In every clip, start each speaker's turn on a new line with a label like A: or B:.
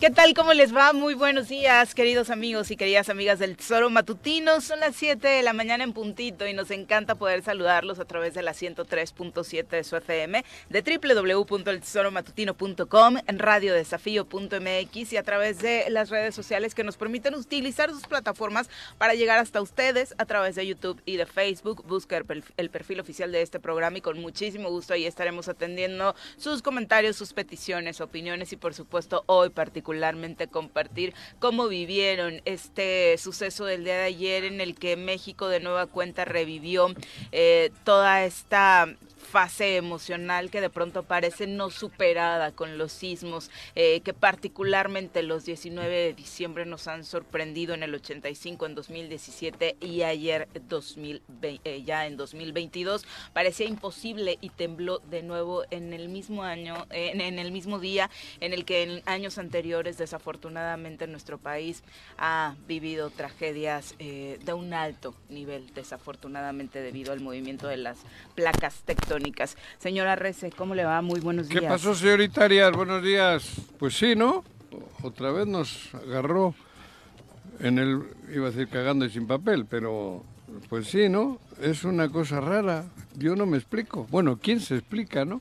A: ¿Qué tal? ¿Cómo les va? Muy buenos días, queridos amigos y queridas amigas del Tesoro Matutino. Son las 7 de la mañana en puntito y nos encanta poder saludarlos a través de la 103.7 de su FM, de www.eltesoromatutino.com, en radiodesafío.mx y a través de las redes sociales que nos permiten utilizar sus plataformas para llegar hasta ustedes a través de YouTube y de Facebook. Busca el perfil oficial de este programa y con muchísimo gusto ahí estaremos atendiendo sus comentarios, sus peticiones, opiniones y por supuesto hoy particularmente compartir cómo vivieron este suceso del día de ayer en el que México de nueva cuenta revivió eh, toda esta fase emocional que de pronto parece no superada con los sismos, eh, que particularmente los 19 de diciembre nos han sorprendido en el 85, en 2017 y ayer 2020, eh, ya en 2022. Parecía imposible y tembló de nuevo en el mismo año, en, el mismo día en el que en años anteriores desafortunadamente nuestro país ha vivido tragedias eh, de un alto nivel, desafortunadamente debido al movimiento de las placas tectónicas Señora Rece, ¿cómo le va? Muy buenos días.
B: ¿Qué pasó, señorita Arias? Buenos días. Pues sí, ¿no? Otra vez nos agarró en el, iba a decir cagando y sin papel, pero pues sí, ¿no? Es una cosa rara. Yo no me explico. Bueno, ¿quién se explica, no?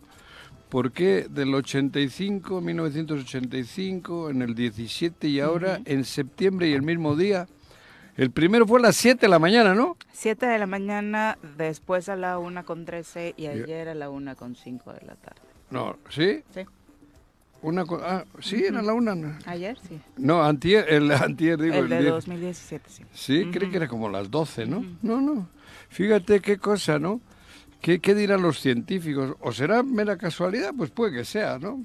B: ¿Por qué del 85, 1985, en el 17 y ahora en septiembre y el mismo día el primero fue a las 7 de la mañana, ¿no?
A: 7 de la mañana, después a la 1 con 13 y ayer a la 1 con 5 de la tarde.
B: No, ¿sí?
A: Sí.
B: Una ah, sí, era la 1.
A: Ayer, sí.
B: No, antier, el antier, digo.
A: El de 2017, sí.
B: Sí, creí que era como las 12, ¿no? No, no. Fíjate qué cosa, ¿no? ¿Qué, ¿Qué, dirán los científicos? ¿O será mera casualidad? Pues puede que sea, ¿no?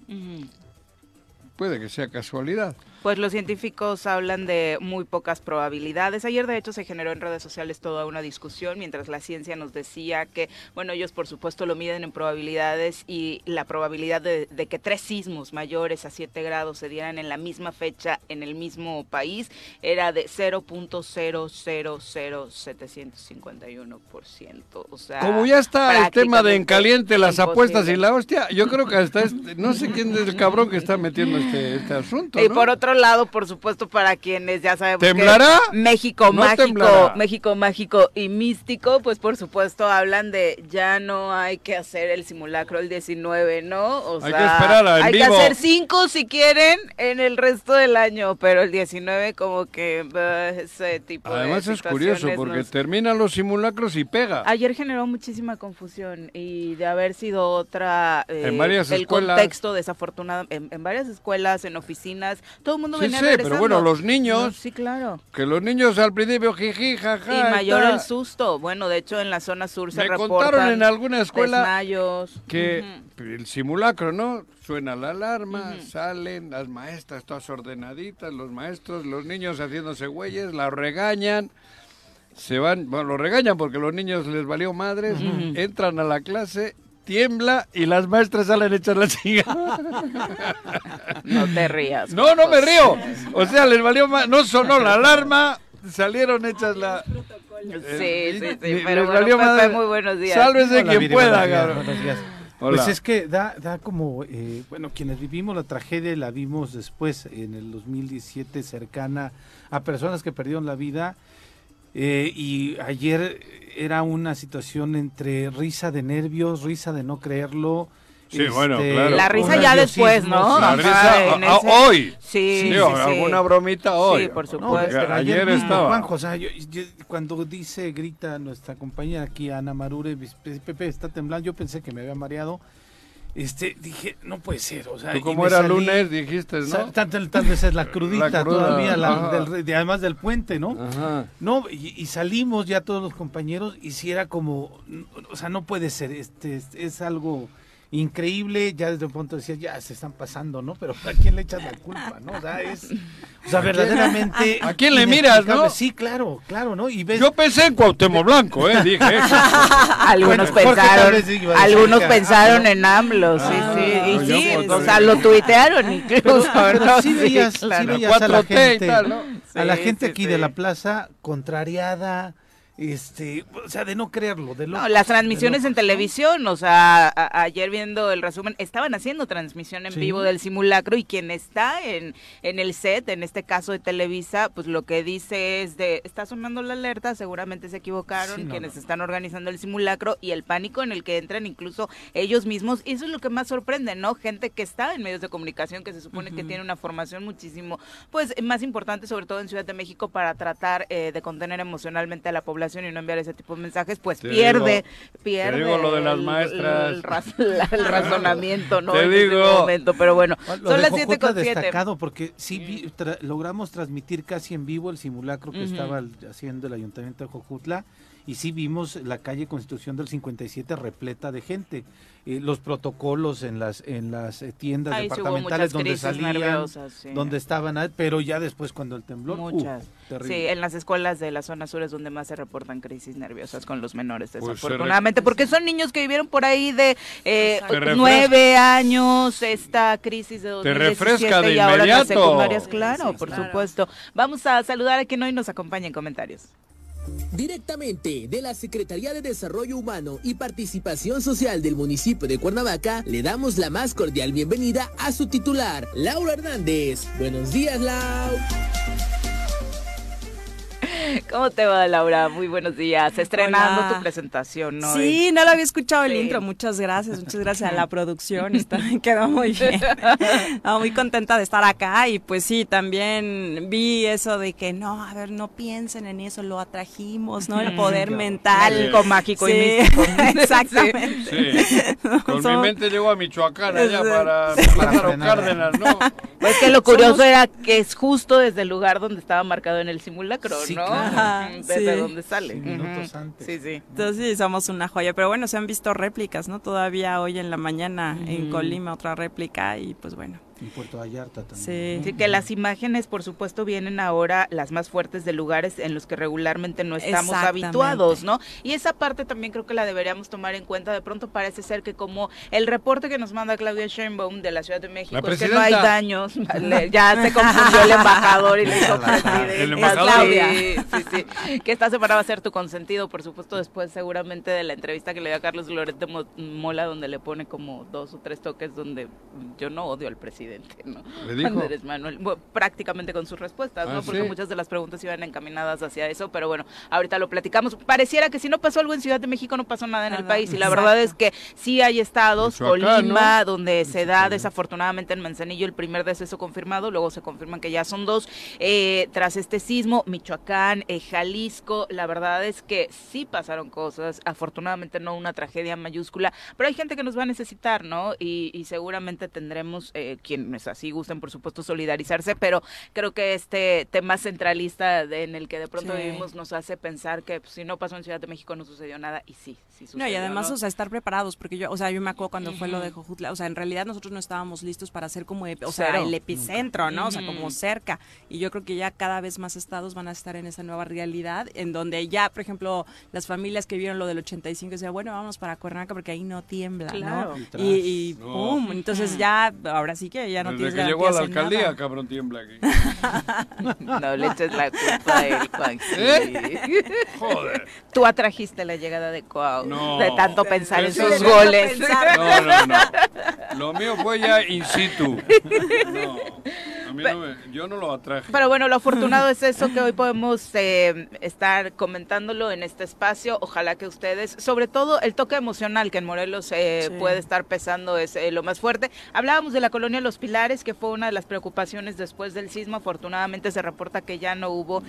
B: Puede que sea casualidad.
A: Pues los científicos hablan de muy pocas probabilidades. Ayer de hecho se generó en redes sociales toda una discusión mientras la ciencia nos decía que, bueno, ellos por supuesto lo miden en probabilidades y la probabilidad de, que tres sismos mayores a 7 grados se dieran en la misma fecha en el mismo país era de 0.000751%. O sea,
B: como ya está el tema de en caliente las apuestas y la hostia, yo creo que hasta este, no sé quién es el cabrón que está metiendo este, este asunto.
A: Y por otro lado, por supuesto, para quienes ya sabemos
B: ¿Temblará?
A: que México mágico, México mágico y místico, pues por supuesto hablan de ya no hay que hacer el simulacro el 19, ¿no?
B: O hay que esperar a
A: Hay que hacer cinco si quieren en el resto del año, pero el 19 como que ese tipo
B: Además
A: es
B: curioso porque terminan los simulacros y pega.
A: Ayer generó muchísima confusión y de haber sido otra
B: eh, en varias
A: el contexto desafortunado en, en, varias escuelas, en oficinas, todo sí, sí,
B: pero bueno, los niños.
A: sí, claro.
B: Que los niños al principio jiji, jaja.
A: Y mayor el susto. Bueno, de hecho, en la zona sur se
B: Me contaron en alguna escuela que
A: uh
B: el simulacro, ¿no? Suena la alarma, salen las maestras todas ordenaditas, los maestros, los niños haciéndose güeyes, la regañan se van, bueno, lo regañan porque los niños les valió madres, entran a la clase tiembla y las maestras salen hechas la chica.
A: No te rías.
B: No, no me río. O sea, les valió más, no sonó la alarma, salieron hechas la...
A: Sí, sí, sí, pero bueno, Pepe, muy buenos días.
B: Sálvese quien pueda, cabrón.
C: Pues es que da, da como, eh, bueno, quienes vivimos la tragedia la vimos después, en el 2017, cercana a personas que perdieron la vida eh, y ayer era una situación entre risa de nervios, risa de no creerlo.
B: Sí, bueno, este, claro.
A: La risa ya después, ¿no?
B: La risa ah, hoy.
A: Sí,
B: sí, alguna bromita hoy.
A: Sí, por supuesto.
B: ayer, estaba.
C: Juanjo, o sea, cuando dice, grita nuestra compañera aquí, Ana Marure, Pepe está temblando, yo pensé que me había mareado este, dije, no puede ser, o sea,
B: como era lunes dijiste, ¿no?
C: Tanto, tal vez es la crudita todavía, además del puente, ¿no? No, y, salimos ya todos los compañeros y si era como, o sea, no puede ser, este, es algo increíble, ya desde un punto decía, ya se están pasando, ¿no? Pero ¿a quién le echas la culpa, no? O sea, es, o sea, verdaderamente...
B: ¿A quién le miras, no?
C: Sí, claro, claro, ¿no? Y ves...
B: Yo pensé en Cuauhtémoc Blanco, ¿eh? Dije eso.
A: algunos pensaron, algunos pensaron en AMLO, sí, ah, sí, y sí, o sea, lo tuitearon incluso.
C: Pero, sí veías, a la gente, a la gente aquí de la plaza contrariada, este, o sea, de no creerlo. De
A: no, las transmisiones en televisión, o sea, ayer viendo el resumen, estaban haciendo transmisión en vivo del simulacro y quien está en, en el set, en este caso de Televisa, pues lo que dice es de, está sonando la alerta, seguramente se equivocaron quienes están organizando el simulacro y el pánico en el que entran incluso ellos mismos, y eso es lo que más sorprende, ¿no? Gente que está en medios de comunicación, que se supone que tiene una formación muchísimo, pues, más importante, sobre todo en Ciudad de México, para tratar eh, de contener emocionalmente a la población y no enviar ese tipo de mensajes, pues pierde, pierde.
B: Te digo lo de las maestras.
A: El, razonamiento, ¿no? Te digo. Este momento, pero bueno,
C: son las siete con destacado porque sí logramos transmitir casi en vivo el simulacro que estaba haciendo el Ayuntamiento de Jojutla y sí vimos la calle Constitución del 57 repleta de gente. Eh, los protocolos en las en las eh, tiendas departamentales donde salían, donde estaban, pero ya después cuando el temblor, uh, muchas.
A: sí, en las escuelas de la zona sur es donde más se reportan crisis nerviosas con los menores, pues desafortunadamente, porque son niños que vivieron por ahí de eh, nueve años esta crisis de 2017 y ahora las secundarias, claro, por supuesto. Vamos a saludar a quien hoy nos acompaña en comentarios.
D: Directamente de la Secretaría de Desarrollo Humano y Participación Social del municipio de Cuernavaca, le damos la más cordial bienvenida a su titular, Laura Hernández. Buenos días, Lau.
A: ¿Cómo te va, Laura? Muy buenos días. Estrenando tu presentación, ¿no?
E: Sí, no lo había escuchado el intro. Muchas gracias, muchas gracias a la producción. Está, quedó muy bien. muy contenta de estar acá y pues sí, también vi eso de que no, a ver, no piensen en eso, lo atrajimos, ¿no? El poder mental.
A: Mágico, mágico y místico.
E: Exactamente.
B: Con mi mente llegó a Michoacán allá para, para Cárdenas, ¿no?
A: Pues que lo curioso era que es justo desde el lugar donde estaba marcado en el simulacro, ¿no? Desde dónde sale.
E: Sí, sí. Entonces sí, somos una joya. Pero bueno, se han visto réplicas, ¿no? Todavía hoy en la mañana en Colima otra réplica y pues bueno.
C: En Puerto Vallarta también.
A: Sí. que las imágenes, por supuesto, vienen ahora las más fuertes de lugares en los que regularmente no estamos habituados, ¿no? Y esa parte también creo que la deberíamos tomar en cuenta. De pronto parece ser que como el reporte que nos manda Claudia Sheinbaum de la Ciudad de México es que no hay daños, ya se confundió el embajador y le hizo
B: El embajador.
A: Sí, sí, sí. Que esta semana va a ser tu consentido, por supuesto, después seguramente de la entrevista que le dio a Carlos Loret de Mola, donde le pone como dos o tres toques donde yo no odio al presidente ¿no? Andrés Manuel, prácticamente con sus respuestas, ¿no? Ah, Porque muchas de las preguntas iban encaminadas hacia eso, pero bueno, ahorita lo platicamos. Pareciera que si no pasó algo en Ciudad de México, no pasó nada en el país, y la verdad es que sí hay estados, Colima, donde se da desafortunadamente en Manzanillo el primer deceso confirmado, luego se confirman que ya son dos, eh, tras este sismo, Michoacán, eh, Jalisco, la verdad es que sí pasaron cosas, afortunadamente no una tragedia mayúscula, pero hay gente que nos va a necesitar, ¿no? Y, seguramente tendremos eh, quien quienes así gusten, por supuesto, solidarizarse, pero creo que este tema centralista en el que de pronto vivimos nos hace pensar que pues, si no pasó en Ciudad de México no sucedió nada, y sí, sí sucedió.
E: No, y además, o sea, estar preparados, porque yo, o sea, yo me acuerdo cuando fue lo de Jojutla, o sea, en realidad nosotros no estábamos listos para hacer como, o sea, el epicentro, ¿no? O sea, como cerca, y yo creo que ya cada vez más estados van a estar en esa nueva realidad, en donde ya, por ejemplo, las familias que vieron lo del 85, decían, bueno, vamos para Cuernavaca porque ahí no tiembla, ¿no? Y, pum, entonces ya, ahora sí que ya no
B: Desde que llegó a la alcaldía, cabrón, tiembla aquí.
A: no le eches la culpa a él, Juan. ¿Eh?
B: Joder.
A: Tú atrajiste la llegada de Cuau. No. De tanto pensar en sus goles.
B: No, no, no. Lo mío fue ya in situ. No yo no lo atraje.
A: Pero bueno, lo afortunado es eso que hoy podemos eh, estar comentándolo en este espacio. Ojalá que ustedes, sobre todo el toque emocional que en Morelos eh, puede estar pesando es eh, lo más fuerte. Hablábamos de la colonia Los Pilares, que fue una de las preocupaciones después del sismo. Afortunadamente se reporta que ya no hubo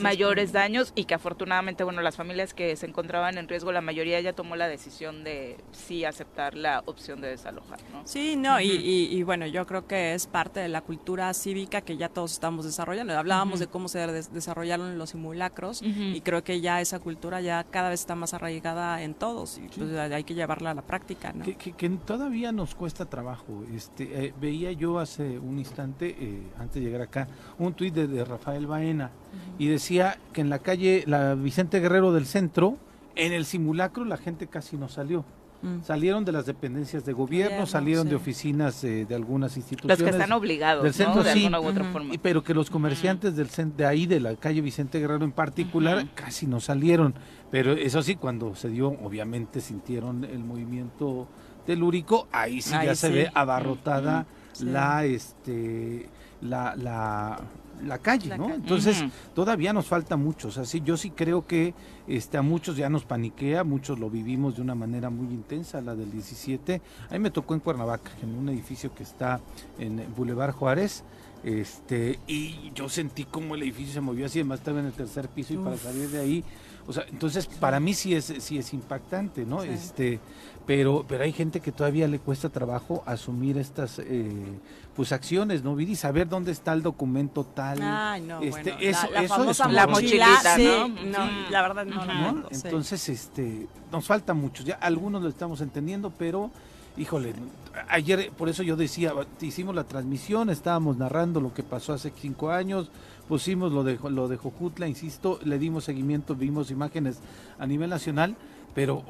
A: mayores daños y que afortunadamente, bueno, las familias que se encontraban en riesgo, la mayoría ya tomó la decisión de sí aceptar la opción de desalojar. ¿no?
E: Sí, no, y, bueno, yo creo que es parte de la cultura cívica que ya todos estamos desarrollando. Hablábamos de cómo se desarrollaron los simulacros y creo que ya esa cultura ya cada vez está más arraigada en todos y pues, hay que llevarla a la práctica.
C: Que, todavía nos cuesta trabajo. Este, eh, veía yo hace un instante, eh, antes de llegar acá, un tuit de, Rafael Baena y decía que en la calle la Vicente Guerrero del centro, en el simulacro la gente casi no salió. Mm. Salieron de las dependencias de gobierno, salieron de oficinas de algunas instituciones.
A: Los que están obligados, del centro, de alguna u otra forma.
C: Pero que los comerciantes del de ahí, de la calle Vicente Guerrero en particular, casi no salieron. Pero eso sí, cuando se dio, obviamente sintieron el movimiento telúrico, ahí sí ya se ve abarrotada la, este, la, la la calle, ¿no? Entonces, todavía nos falta mucho. O sea, sí, yo sí creo que este, a muchos ya nos paniquea, muchos lo vivimos de una manera muy intensa, la del 17. A mí me tocó en Cuernavaca, en un edificio que está en Boulevard Juárez. Este, y yo sentí como el edificio se movió así, además estaba en el tercer piso y para salir de ahí, o sea, entonces para mí sí es, sí es impactante, ¿no? Este, pero, pero hay gente que todavía le cuesta trabajo asumir estas eh, pues acciones, ¿no? Y saber dónde está el documento tal.
E: Ay, no, este, eso, la, eso es la mochilita, ¿no? no la verdad no, no,
C: Entonces, este, nos falta mucho. Ya algunos lo estamos entendiendo, pero híjole, ayer por eso yo decía, hicimos la transmisión, estábamos narrando lo que pasó hace cinco años, pusimos lo de lo de Jojutla, insisto, le dimos seguimiento, vimos imágenes a nivel nacional, pero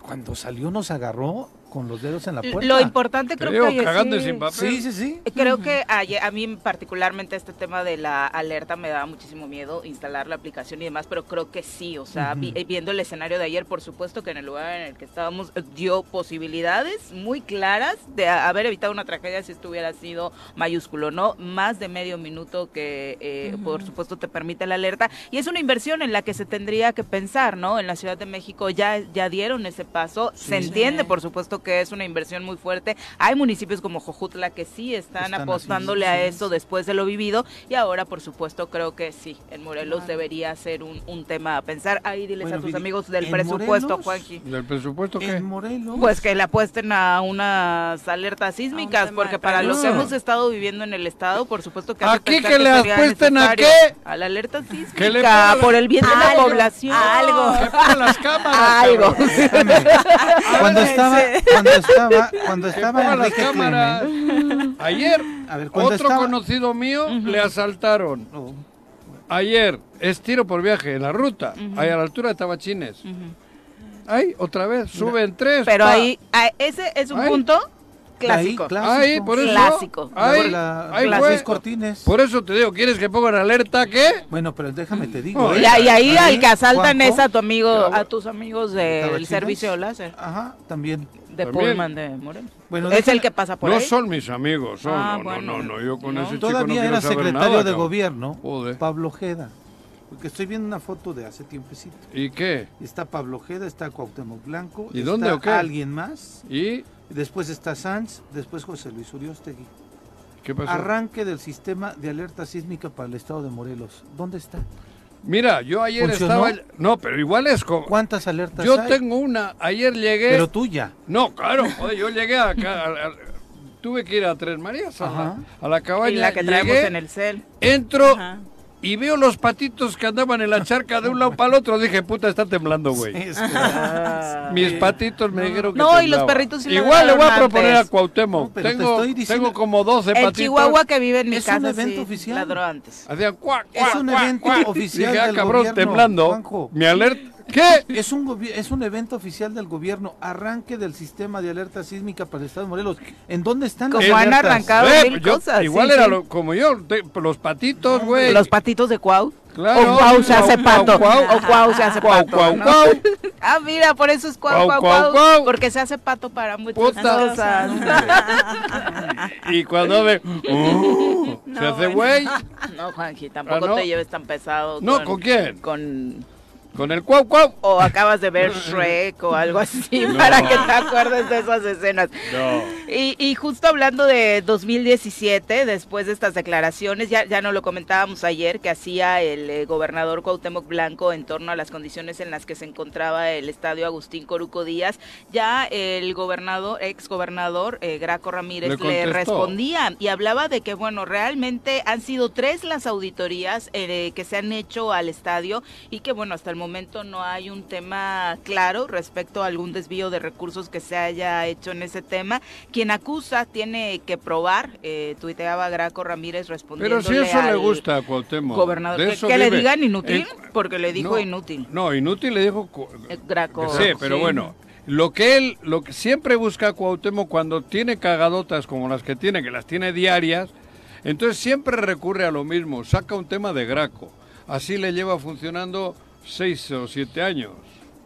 C: cuando salió nos agarró con los dedos en la puerta.
A: Lo importante creo, que
B: cagando sin papel.
C: Sí, sí, sí.
A: Creo que a, mí particularmente este tema de la alerta me daba muchísimo miedo instalar la aplicación y demás, pero creo que sí, o sea, viendo el escenario de ayer, por supuesto que en el lugar en el que estábamos eh, dio posibilidades muy claras de haber evitado una tragedia si esto hubiera sido mayúsculo, ¿no? Más de medio minuto que eh, por supuesto te permite la alerta y es una inversión en la que se tendría que pensar, ¿no? En la Ciudad de México ya ya dieron ese paso, se entiende, por supuesto que es una inversión muy fuerte. Hay municipios como Jojutla que sí están, apostándole a eso después de lo vivido y ahora, por supuesto, creo que sí, en Morelos debería ser un, un, tema a pensar. Ahí diles a tus amigos del presupuesto, Juanji.
B: ¿Del presupuesto qué?
C: En Morelos.
A: Pues que le apuesten a unas alertas sísmicas, porque para los que hemos estado viviendo en el estado, por supuesto que
B: aquí que le apuesten a qué?
A: A la alerta sísmica, por el bien de la población.
E: Algo.
B: las cámaras.
A: Algo.
C: Cuando estaba, cuando estaba, cuando estaba
B: las cámaras. Ayer, otro conocido mío le asaltaron. Ayer, es tiro por viaje en la ruta, ahí a la altura de Tabachines. Ahí, otra vez, suben tres.
A: Pero ahí, ese es un punto clásico.
B: Ahí, por eso,
A: clásico.
B: Ahí, ahí
C: fue. Cortines.
B: Por eso te digo, ¿quieres que pongan alerta qué?
C: Bueno, pero déjame te digo.
A: y, ahí, al que asaltan es a tu amigo, a tus amigos del servicio láser.
C: Ajá, también
A: de Pullman de Moreno. Bueno, es el que pasa por
B: no
A: ahí.
B: No son mis amigos, son, ah, no, no, no, yo con ese chico
C: Todavía
B: no
C: era secretario de gobierno, Pablo Ojeda. Porque estoy viendo una foto de hace tiempecito.
B: ¿Y qué?
C: Está Pablo Ojeda, está Cuauhtémoc Blanco.
B: ¿Y
C: está
B: dónde o qué?
C: alguien más.
B: ¿Y?
C: Después está Sanz, después José Luis Uriostegui.
B: ¿Qué pasó?
C: Arranque del sistema de alerta sísmica para el estado de Morelos. ¿Dónde está?
B: Mira, yo ayer estaba. No, pero igual es como.
C: ¿Cuántas alertas
B: Yo tengo una. Ayer llegué.
C: Pero tuya.
B: No, claro. yo llegué acá. tuve que ir a Tres Marías, a, a, la cabaña.
A: Y la que traemos en el cel.
B: Entro y veo los patitos que andaban en la charca de un lado para el otro. Dije, puta, está temblando, güey. Mis patitos me dijeron que
A: No, y los perritos
B: Igual le voy a proponer a Cuauhtémoc. tengo, tengo como 12 patitos.
A: El Chihuahua que vive en mi
C: es
A: casa,
C: un evento oficial.
A: ladró antes.
B: Hacían cuac,
C: cuac, Es un evento oficial
B: Dije, ah,
C: del
B: cabrón,
C: gobierno,
B: temblando.
C: Juanjo.
B: Mi alerta ¿Qué?
C: Es un, es un evento oficial del gobierno, arranque del sistema de alerta sísmica para el Estado de Morelos. ¿En dónde están
A: Como han arrancado eh, mil cosas.
B: Igual era como yo, los patitos, güey.
A: Los patitos de Cuau.
B: Claro.
A: O Cuau se hace pato. O Cuau se hace pato. Cuau, cuau, ah, mira, por eso es Cuau, Cuau, Cuau. Porque se hace pato para muchas cosas.
B: y cuando ve, uh, se hace güey.
A: No, Juanji, tampoco ah, te lleves tan pesado.
B: No, ¿con quién?
A: Con
B: con el cuau cuau.
A: O acabas de ver Shrek o algo así para que te acuerdes de esas escenas.
B: No.
A: Y, y, justo hablando de 2017, después de estas declaraciones, ya, ya no lo comentábamos ayer, que hacía el eh, gobernador Cuauhtémoc Blanco en torno a las condiciones en las que se encontraba el estadio Agustín Coruco Díaz, ya el gobernador, ex gobernador eh, Graco Ramírez le, respondía y hablaba de que, bueno, realmente han sido tres las auditorías eh, que se han hecho al estadio y que, bueno, hasta el momento momento no hay un tema claro respecto a algún desvío de recursos que se haya hecho en ese tema. Quien acusa tiene que probar, eh, tuiteaba Graco Ramírez respondiendo.
B: Pero si eso le gusta a Cuauhtémoc.
A: Gobernador, que, le digan inútil, porque le dijo inútil.
B: No, inútil le dijo
A: eh, Graco.
B: Sí, pero bueno Lo que él, lo que siempre busca Cuauhtémoc cuando tiene cagadotas como las que tiene, que las tiene diarias, entonces siempre recurre a lo mismo, saca un tema de Graco. Así le lleva funcionando seis o siete años.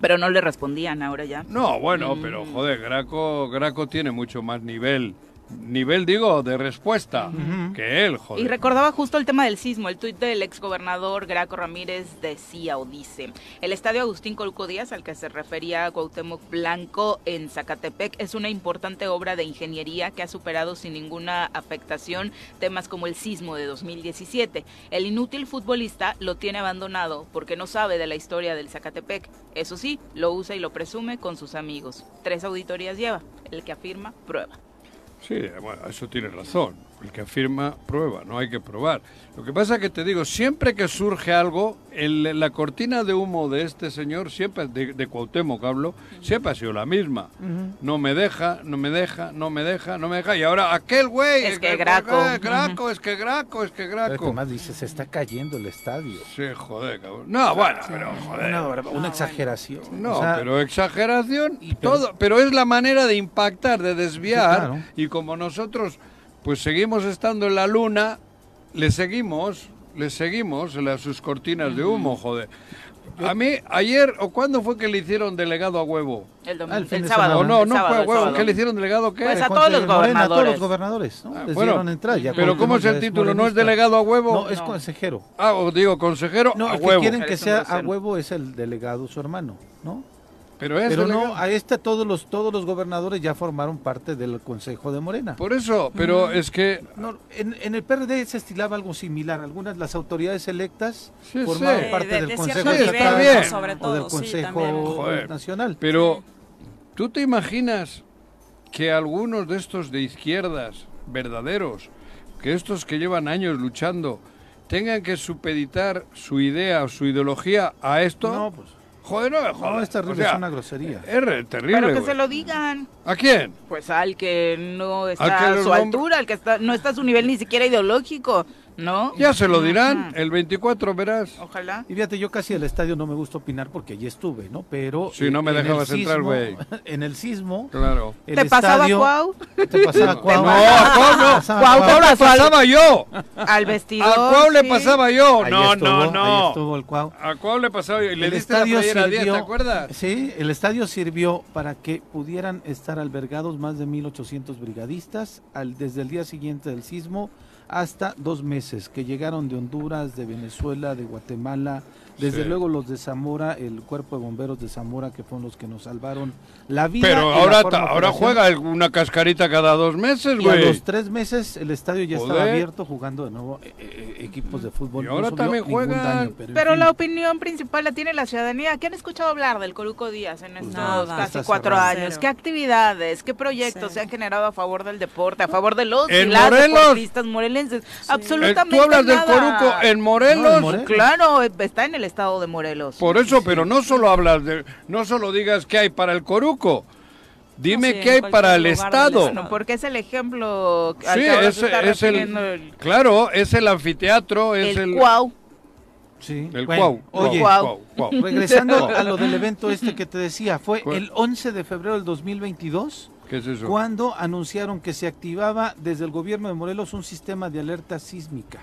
A: Pero no le respondían ahora ya.
B: No, bueno, pero mm. joder, Graco, Graco tiene mucho más nivel nivel, digo, de respuesta que él, joder.
A: Y recordaba justo el tema del sismo. El tuit del exgobernador Graco Ramírez decía o dice: El estadio Agustín Colco Díaz, al que se refería Cuauhtémoc Blanco en Zacatepec, es una importante obra de ingeniería que ha superado sin ninguna afectación temas como el sismo de 2017. El inútil futbolista lo tiene abandonado porque no sabe de la historia del Zacatepec. Eso sí, lo usa y lo presume con sus amigos. Tres auditorías lleva. El que afirma, prueba.
B: Sí, bueno, eso tiene razón. El que afirma, prueba, no hay que probar. Lo que pasa es que te digo, siempre que surge algo, la cortina de humo de este señor, siempre, de, de Cuauhtémoc hablo, siempre ha sido la misma. No me deja, no me deja, no me deja, no me deja. Y ahora aquel güey...
A: Es que Graco.
B: Graco, es que Graco, es que Graco.
C: más dice, se está cayendo el estadio.
B: Sí, joder, cabrón. No, bueno, pero
C: joder. Una, exageración.
B: No, pero exageración y todo. Pero es la manera de impactar, de desviar. Y como nosotros pues seguimos estando en la luna, le seguimos, le seguimos las, sus cortinas de humo, joder. A mí, ayer, ¿o cuándo fue que le hicieron delegado a huevo?
A: El, domingo, ah, el, sábado.
B: O no, no fue a huevo. ¿Qué le hicieron delegado qué?
A: Pues a todos los gobernadores. a todos
C: los gobernadores, ¿no?
B: Ah, bueno, entrar, ya pero ¿cómo es el título? ¿No es delegado a huevo?
C: No, es consejero.
B: Ah, o digo, consejero
C: no,
B: a huevo.
C: que quieren que sea a huevo es el delegado, su hermano, ¿no?
B: Pero,
C: no, a este todos los todos los gobernadores ya formaron parte del Consejo de Morena.
B: Por eso, pero es que
C: en, el PRD se estilaba algo similar. Algunas las autoridades electas formaban parte del Consejo de sobre todo, o del Consejo Nacional.
B: Pero tú te imaginas que algunos de estos de izquierdas verdaderos, que estos que llevan años luchando, tengan que supeditar su idea o su ideología a esto.
C: No, pues
B: Joder, no joder. No,
C: es terrible, es una grosería.
B: Es terrible.
A: Pero que se lo digan.
B: ¿A quién?
A: Pues al que no está a su altura, al que está, no está a su nivel ni siquiera ideológico. ¿No?
B: Ya se lo dirán, el 24 verás.
A: Ojalá.
C: Y fíjate, yo casi el estadio no me gusta opinar porque allí estuve, ¿no? Pero.
B: Si no me dejabas entrar, güey.
C: En el sismo.
B: Claro.
A: ¿Te pasaba Cuau?
C: ¿Te pasaba Cuau?
B: No, a Cuau no. A Cuau le pasaba yo.
A: Al vestidor.
B: A Cuau le pasaba yo. No, no, no.
C: Ahí estuvo el Cuau.
B: A Cuau le pasaba yo. Y le el diste estadio la sirvió, ¿te acuerdas?
C: Sí, el estadio sirvió para que pudieran estar albergados más de 1.800 brigadistas al, desde el día siguiente del sismo hasta dos meses, que llegaron de Honduras, de Venezuela, de Guatemala, desde luego los de Zamora, el cuerpo de bomberos de Zamora, que fueron los que nos salvaron la vida.
B: Pero ahora, ahora juega una cascarita cada dos meses, güey.
C: Y a los tres meses el estadio ya estaba abierto jugando de nuevo eh, eh, equipos de fútbol.
B: Y ahora también juega.
A: pero, la opinión principal la tiene la ciudadanía. ¿Qué han escuchado hablar del Coruco Díaz en estos casi cuatro años? ¿Qué actividades, qué proyectos se han generado a favor del deporte, a favor de los
B: y las deportistas
A: morelenses? Absolutamente
B: ¿Tú hablas del Coruco en Morelos?
C: No, en
A: Claro, está en el estado de Morelos.
B: Por eso, pero no solo hablas de, no solo digas qué hay para el Coruco. Dime qué hay para el Estado.
A: porque es el ejemplo.
B: sí, es, el, claro, es el anfiteatro, es el.
A: el Cuau.
C: Sí.
B: El cuau.
C: Oye, regresando a lo del evento este que te decía, fue el 11 de febrero del 2022.
B: ¿Qué es eso?
C: Cuando anunciaron que se activaba desde el gobierno de Morelos un sistema de alerta sísmica.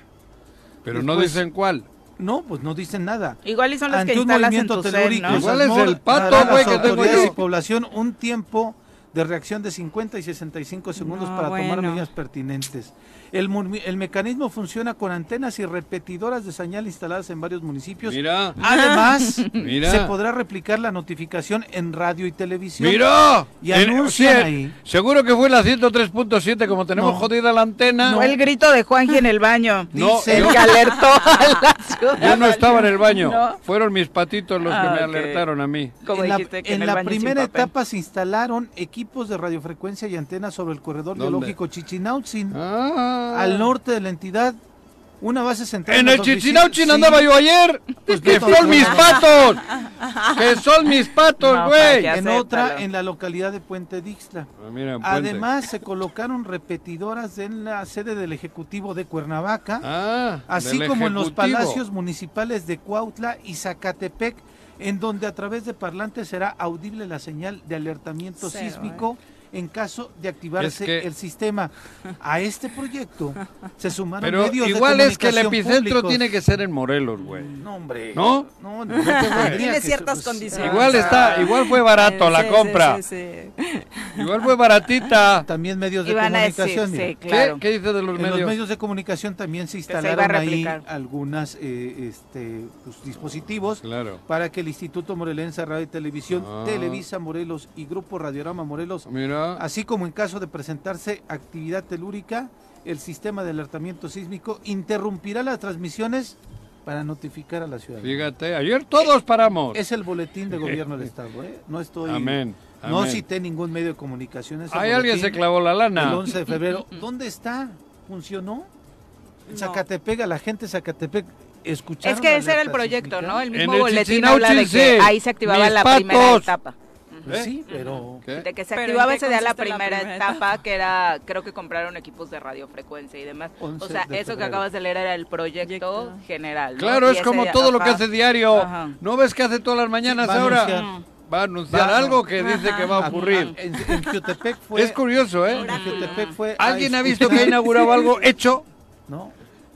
B: Pero no dicen cuál.
C: No, pues no dicen nada.
A: Igual y son las que instalas en tu
B: telúrico. Igual es el pato, güey, que tengo yo.
C: Y población un tiempo de reacción de 50 y 65 segundos para tomar medidas pertinentes. El, el, mecanismo funciona con antenas y repetidoras de señal instaladas en varios municipios.
B: Mira.
C: Además, se podrá replicar la notificación en radio y televisión.
B: ¡Mira!
C: Y anuncian ahí.
B: Seguro que fue la 103.7 como tenemos jodida la antena.
A: No, el grito de Juanji en el baño. No, el que alertó a la ciudad.
B: Yo no estaba en el baño. Fueron mis patitos los que ah, me alertaron a mí.
C: en la, en la primera etapa se instalaron equipos de radiofrecuencia y antenas sobre el corredor biológico Chichinautzin.
B: Ah
C: al norte de la entidad. Una base central.
B: En el Chichinauchin andaba yo ayer. Pues que son mis patos. que son mis patos, güey.
C: en otra, en la localidad de Puente Dixla.
B: Ah,
C: Además, se colocaron repetidoras en la sede del Ejecutivo de Cuernavaca.
B: Ah,
C: así como en los palacios municipales de Cuautla y Zacatepec en donde a través de parlantes será audible la señal de alertamiento sísmico. ¿eh? En caso de activarse el sistema. A este proyecto se sumaron
B: Pero medios igual es que el epicentro tiene que ser en Morelos, güey.
C: No, hombre.
B: ¿No?
E: No, no, Tiene ciertas condiciones.
B: Igual está, igual fue barato la compra. igual fue baratita.
C: También medios de comunicación.
B: ¿Qué? ¿Qué dice de los medios?
C: En los medios de comunicación también se instalaron ahí algunas eh, este, pues, dispositivos para que el Instituto Morelense Radio y Televisión, ah. Televisa Morelos y Grupo Radiorama Morelos
B: Mira
C: Así como en caso de presentarse actividad telúrica, el sistema de alertamiento sísmico interrumpirá las transmisiones para notificar a la ciudad.
B: Fíjate, ayer todos paramos.
C: Es el boletín de gobierno del Estado, ¿eh? No estoy... Amén. No cité ningún medio de comunicación.
B: Ahí alguien se clavó la lana.
C: El 11 de febrero. ¿Dónde está? ¿Funcionó? En Zacatepec, a la gente de Zacatepec escucharon
A: Es que ese era el proyecto, ¿no? El mismo boletín habla de que ahí se activaba la primera etapa.
C: ¿Eh? Sí, pero...
A: De que se activaba ese día la primera, etapa, que era, creo que compraron equipos de radiofrecuencia y demás. O sea, eso que acabas de leer era el proyecto general.
B: Claro, es como todo lo que hace diario. ¿No ves que hace todas las mañanas ahora? va a anunciar algo que dice que va a ocurrir.
C: En, fue...
B: Es curioso, ¿eh?
C: En fue...
B: ¿Alguien ha visto que ha inaugurado algo hecho?
C: No.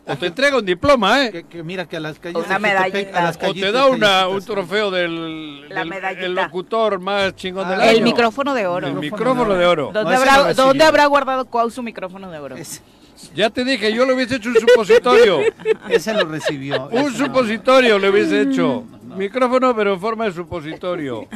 B: O te entrega un diploma, ¿eh?
C: Que, mira que a las calles
A: una medallita.
B: o te da una, un trofeo del, el locutor más chingón del año.
A: El micrófono de oro.
B: El micrófono de oro.
A: ¿Dónde, habrá, ¿dónde habrá guardado Cuau su micrófono de oro?
B: Ya te dije, yo le hubiese hecho un supositorio.
C: Ese lo recibió.
B: Un supositorio le hubiese hecho. Micrófono, pero en forma de supositorio.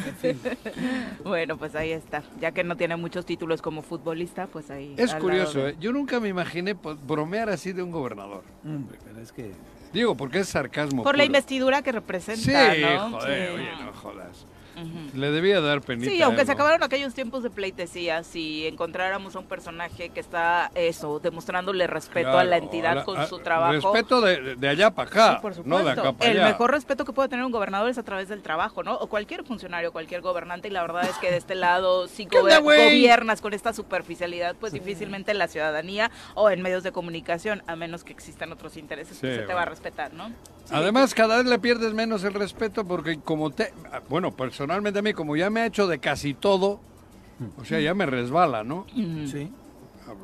A: bueno, pues ahí está. Ya que no tiene muchos títulos como futbolista, pues ahí.
B: Es curioso, ¿eh? yo nunca me imaginé bromear así de un gobernador.
C: Hombre, pero es que.
B: Digo, porque es sarcasmo.
A: Por la investidura que representa,
B: sí, Joder, oye, no jodas. Le debía dar penita.
A: Sí, aunque se acabaron aquellos tiempos de pleitesía, si encontráramos a un personaje que está, eso, demostrándole respeto a la entidad con su trabajo.
B: Respeto de, allá para acá, no de acá para
A: El mejor respeto que puede tener un gobernador es a través del trabajo, ¿no? O cualquier funcionario, cualquier gobernante, y la verdad es que de este lado, si gobiernas con esta superficialidad, pues difícilmente en la ciudadanía o en medios de comunicación, a menos que existan otros intereses, pues se te va a respetar, ¿no?
B: Además, cada vez le pierdes menos el respeto porque como te... Bueno, personalmente a mí, como ya me ha hecho de casi todo, o sea, ya me resbala, ¿no?
C: Sí.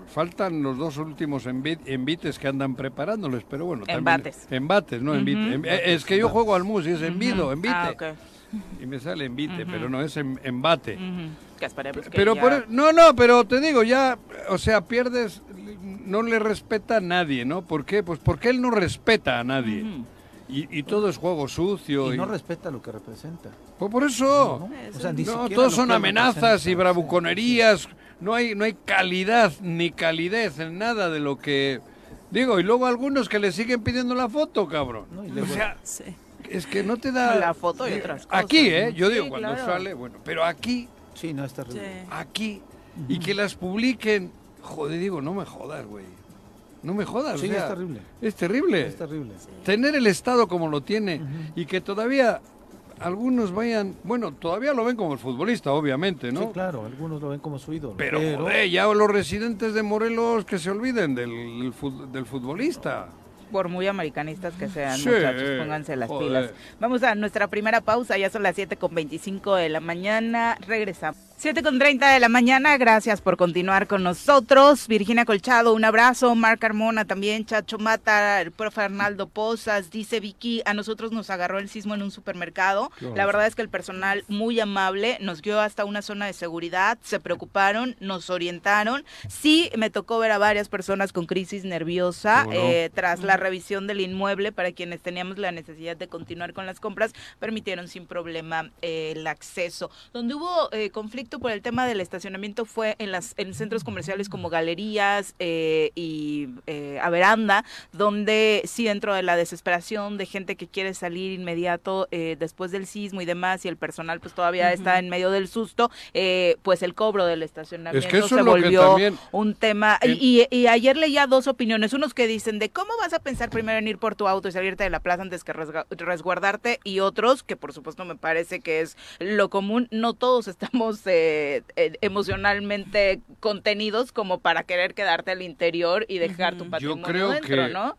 B: Faltan los dos últimos envites que andan preparándoles, pero bueno.
A: Embates.
B: embates, no envite. Es que yo juego al mus y es envido, envite. Ah, y me sale envite, pero no es embate. pero por, no, no, pero te digo, ya, o sea, pierdes, no le respeta a nadie, ¿no? ¿Por qué? Pues porque él no respeta a nadie. Y, todo es juego sucio.
C: Y, no respeta lo que representa.
B: Pues por eso. No, todos son amenazas y bravuconerías. No hay, no hay calidad ni calidez en nada de lo que. Digo, y luego algunos que le siguen pidiendo la foto, cabrón. o sea, es que no te da.
A: La foto y otras cosas.
B: Aquí, ¿eh? Yo digo, cuando sale, bueno, pero aquí.
C: Sí, no, es terrible.
B: Aquí. Y que las publiquen. Joder, digo, no me jodas, güey. No me jodas.
C: Sí, es terrible.
B: Es terrible.
C: Es terrible.
B: Tener el Estado como lo tiene y que todavía algunos vayan, bueno, todavía lo ven como el futbolista, obviamente, ¿no?
C: Sí, claro, algunos lo ven como su ídolo.
B: Pero, ya los residentes de Morelos que se olviden del, del futbolista
A: por muy americanistas que sean, muchachos, pónganse las pilas. Vamos a nuestra primera pausa, ya son las 7 con 25 de la mañana, regresamos. 7 con 30 de la mañana, gracias por continuar con nosotros. Virginia Colchado, un abrazo. Marc Carmona también, Chacho Mata, el profe Arnaldo Pozas, dice Vicky, a nosotros nos agarró el sismo en un supermercado. La verdad es que el personal muy amable nos guió hasta una zona de seguridad, se preocuparon, nos orientaron. Sí, me tocó ver a varias personas con crisis nerviosa eh, tras la revisión del inmueble para quienes teníamos la necesidad de continuar con las compras, permitieron sin problema eh, el acceso. Donde hubo eh, conflicto por el tema del estacionamiento fue en las en centros comerciales como galerías eh, y eh, a veranda, donde sí dentro de la desesperación de gente que quiere salir inmediato eh, después del sismo y demás y el personal pues todavía está en medio del susto, pues el cobro del estacionamiento se volvió un tema. Y, y, ayer leía dos opiniones, unos que dicen de cómo vas a pensar primero en ir por tu auto y salirte de la plaza antes que resguardarte y otros que por supuesto me parece que es lo común, no todos estamos de eh, emocionalmente contenidos como para querer quedarte al interior y dejar tu patrimonio
B: Yo creo
A: dentro,
B: que
A: ¿no?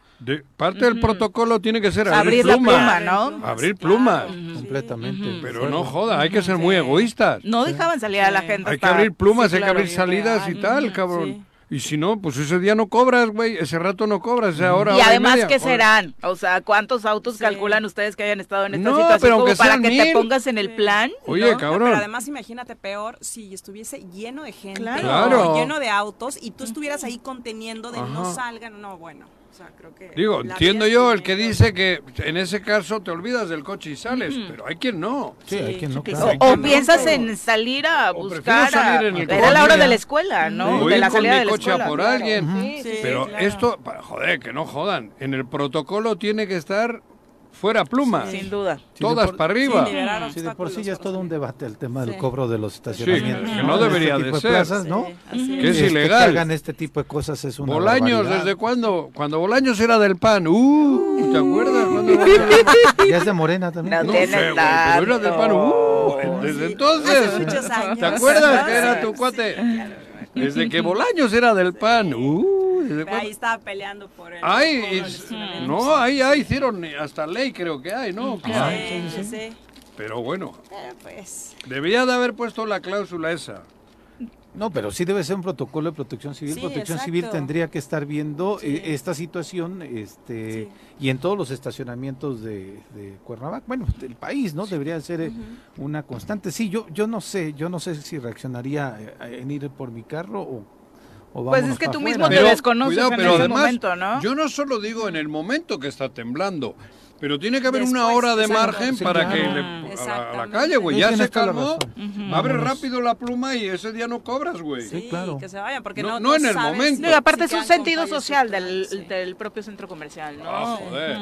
B: parte del protocolo tiene que ser abrir,
A: abrir
B: plumas.
A: la pluma, ¿no?
B: Abrir plumas.
C: Completamente.
B: Pero no joda, hay que ser muy egoístas.
A: No dejaban salir a la gente.
B: Hay que abrir plumas,
A: sí,
B: hay que abrir salidas y tal, cabrón. Y si no, pues ese día no cobras, güey. Ese rato no cobras, esa hora.
A: Y
B: hora
A: además,
B: media,
A: ¿qué serán? O sea, ¿cuántos autos calculan ustedes que hayan estado en esta
B: No,
A: situación
B: pero
A: como para que te pongas en el plan?
B: Oye,
A: ¿no?
B: cabrón.
E: Pero además imagínate peor si estuviese lleno de gente,
A: Claro.
E: Lleno de autos y tú estuvieras ahí conteniendo de no salgan, no, bueno, o sea, creo que
B: Digo, entiendo yo el que dice que en ese caso te olvidas del coche y sales, pero hay quien no.
C: Sí, hay quien no,
E: Sí,
C: claro.
B: hay
A: O
B: no,
A: piensas en salir a buscar.
B: salir
A: a-
B: en el
A: Era la hora de la escuela, ¿no?
B: O
A: de
B: ir
A: la
B: con
A: salida
B: mi
A: de la
B: coche a por
A: claro.
B: alguien.
A: Sí, sí,
B: Pero
A: claro.
B: esto, joder, que no jodan. En el protocolo tiene que estar fuera pluma.
A: Sin duda.
C: Sí, de
B: Todas
C: por-
B: para arriba.
E: Sí,
C: Sí, de por sí ya es todo un debate el tema del
E: Sí.
C: cobro de los estacionamientos.
B: que no
C: De
B: debería
C: este
B: de ser.
C: plazas, ¿no?
E: Sí,
B: Que es
C: Este,
B: ilegal.
C: Que hagan este tipo de cosas es una
B: Bolaños,
C: barbaridad.
B: ¿desde cuándo? Cuando Bolaños era del PAN. Uh, ¿te acuerdas? Cuando Bolaños-
C: Ya es de Morena también.
A: No
B: No
A: tiene
B: sé, güey, pero era del PAN. Uh, desde entonces.
E: Hace muchos años.
B: ¿Te acuerdas que era
E: Sí,
B: tu
E: sí,
B: cuate?
E: claro.
B: Desde que Bolaños era del PAN. Uh, ¿desde
E: Ahí estaba peleando por
B: Ay,
E: estacionamiento.
B: no, ahí, ahí hicieron hasta ley, creo que hay, ¿no? ¿Qué hay?
E: Sí, sí, sí.
B: Pero bueno,
E: Pero pues,
B: debía de haber puesto la cláusula esa.
C: No, pero sí debe ser un protocolo de protección civil.
E: Sí,
C: protección
E: exacto.
C: civil tendría que estar viendo
E: Sí.
C: eh, esta situación este
E: Sí.
C: y en todos los estacionamientos de, de Cuernavaca, bueno, del país, ¿no? Debería ser eh, una constante. Sí, yo yo no sé, yo no sé si reaccionaría eh, en ir por mi carro o,
A: Pues es que tú
C: afuera.
A: mismo te
B: Pero,
A: desconoces
B: cuidado,
A: en
B: pero
A: ese
B: además,
A: momento, ¿no?
B: Yo no solo digo en el momento que está temblando, pero tiene que haber una hora de
E: exacto.
B: margen
C: Sí,
B: para
C: claro.
B: que le, a, la, a la calle, güey. Ya se calmó, abre rápido la pluma y ese día no cobras, güey.
E: sí,
C: Sí, claro.
E: que se vayan, porque
B: No-
E: no,
B: no en el momento.
A: No, y aparte
E: si
A: es un sentido social del,
E: sí.
A: del propio centro comercial, ¿no?
B: Ah, joder.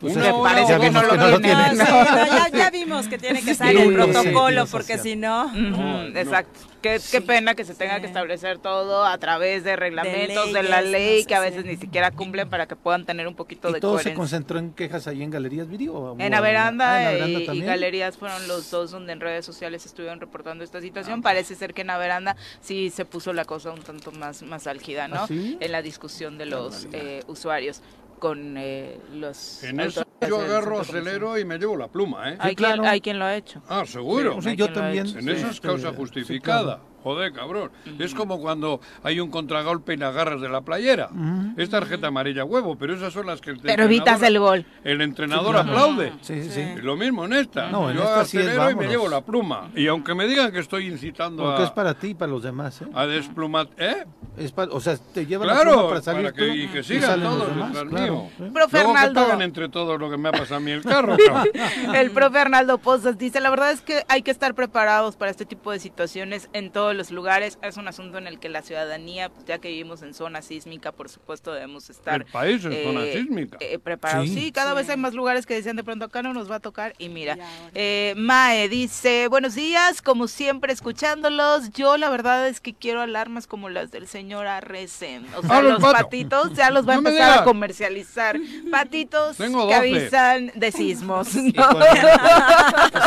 C: Pues
B: Una
C: es-
B: hora
A: parece que no lo
B: horas.
A: tiene.
E: No,
A: No.
E: sí, no, ya, ya vimos que tiene que estar
A: Sí,
E: el protocolo, porque si no...
A: Exacto. Qué, qué pena que se tenga
E: Sí.
A: que establecer todo a través de reglamentos de, la
E: leyes,
A: ley
E: no sé,
A: que a
E: sí.
A: veces ni siquiera cumplen para que puedan tener un poquito
C: y
A: de
C: todo se concentró en quejas ahí en Galerías Viri o-
A: En la veranda,
C: ah, en la veranda
A: y, galerías fueron los dos donde en redes sociales estuvieron reportando esta situación. Parece ser que en la veranda sí se puso la cosa un tanto más, más álgida, ¿no?
C: ¿Ah, sí?
A: En la discusión de los eh, usuarios con eh, los...
B: En eso yo agarro, acelero y me llevo la pluma, ¿eh?
A: Hay,
C: claro.
A: quien, hay quien lo ha hecho.
B: Ah, seguro.
C: Sí, yo también.
B: En eso es causa
C: sí,
B: justificada. Joder, cabrón. Es como cuando hay un contragolpe y la agarras de la playera. Es tarjeta amarilla huevo, pero esas son las que el
A: Pero evitas el gol.
B: El entrenador
C: claro.
B: aplaude.
C: Sí, sí, sí.
B: Y Lo mismo en esta.
C: No, en
B: Yo
C: esta sí es
B: acelero y me llevo la pluma. Y aunque me digan que estoy incitando
C: Porque
B: a,
C: es para ti y para los demás, ¿eh?
B: a desplumar... ¿Eh?
C: Es o sea, te lleva la
B: Claro,
C: pluma para salir
B: para que,
C: tú
B: y que
C: y
B: sigan
C: los
B: todos
C: demás, claro.
B: mío.
C: Sí.
A: Profe
B: Luego que
A: Arnaldo.
B: paguen entre todos lo que me ha pasado a mí el carro.
A: El profe Arnaldo Pozas dice, la verdad es que hay que estar preparados para este tipo de situaciones en todos los lugares. Es un asunto en el que la ciudadanía, pues, ya que vivimos en zona sísmica, por supuesto debemos estar
B: El país en
A: eh,
B: zona sísmica.
A: eh, preparados. Sí,
C: Sí.
A: cada
E: Sí.
A: vez hay más lugares que decían de pronto acá no nos va a tocar y mira. Eh, Mae dice, buenos días, como siempre escuchándolos. Yo la verdad es que quiero alarmas como las del señor Arrecen. O sea,
B: Ah, los
A: patitos ya los va a
B: No
A: empezar a comercializar. Patitos que
B: 12.
A: avisan de sismos.
C: Y
A: ¿no?
C: pues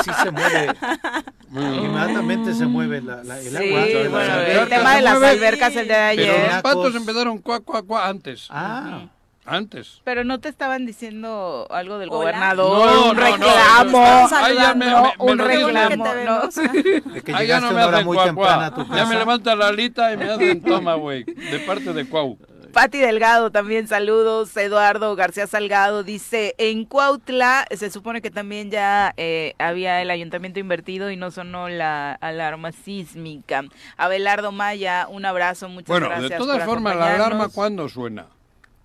C: sí se mueve, inmediatamente se mueve la, la- el
A: Sí, bueno, el tema de las albercas el de
B: Pero
A: ayer.
B: los
C: Nacos.
B: patos empezaron cuac, cuac, cuac antes.
C: Ah,
B: Antes.
A: Pero no te estaban diciendo algo del
E: Hola.
A: gobernador,
B: No,
A: un
B: no, no,
A: reclamo,
E: están
B: Ahí ya me-
A: no,
B: me- me
A: un
B: dicen.
A: reclamo, ¿no?
C: de que
B: Ahí ya no me
C: una hora
B: hacen
C: muy
B: cuac,
C: temprana a tu
B: Ya me levanta la alita y me hacen toma, güey. De parte de Cuau.
A: Pati Delgado también saludos, Eduardo García Salgado dice, en Cuautla se supone que también ya eh, había el ayuntamiento invertido y no sonó la alarma sísmica. Abelardo Maya, un abrazo, muchas
B: Bueno,
A: gracias.
B: de todas formas, la alarma. ¿cuándo suena?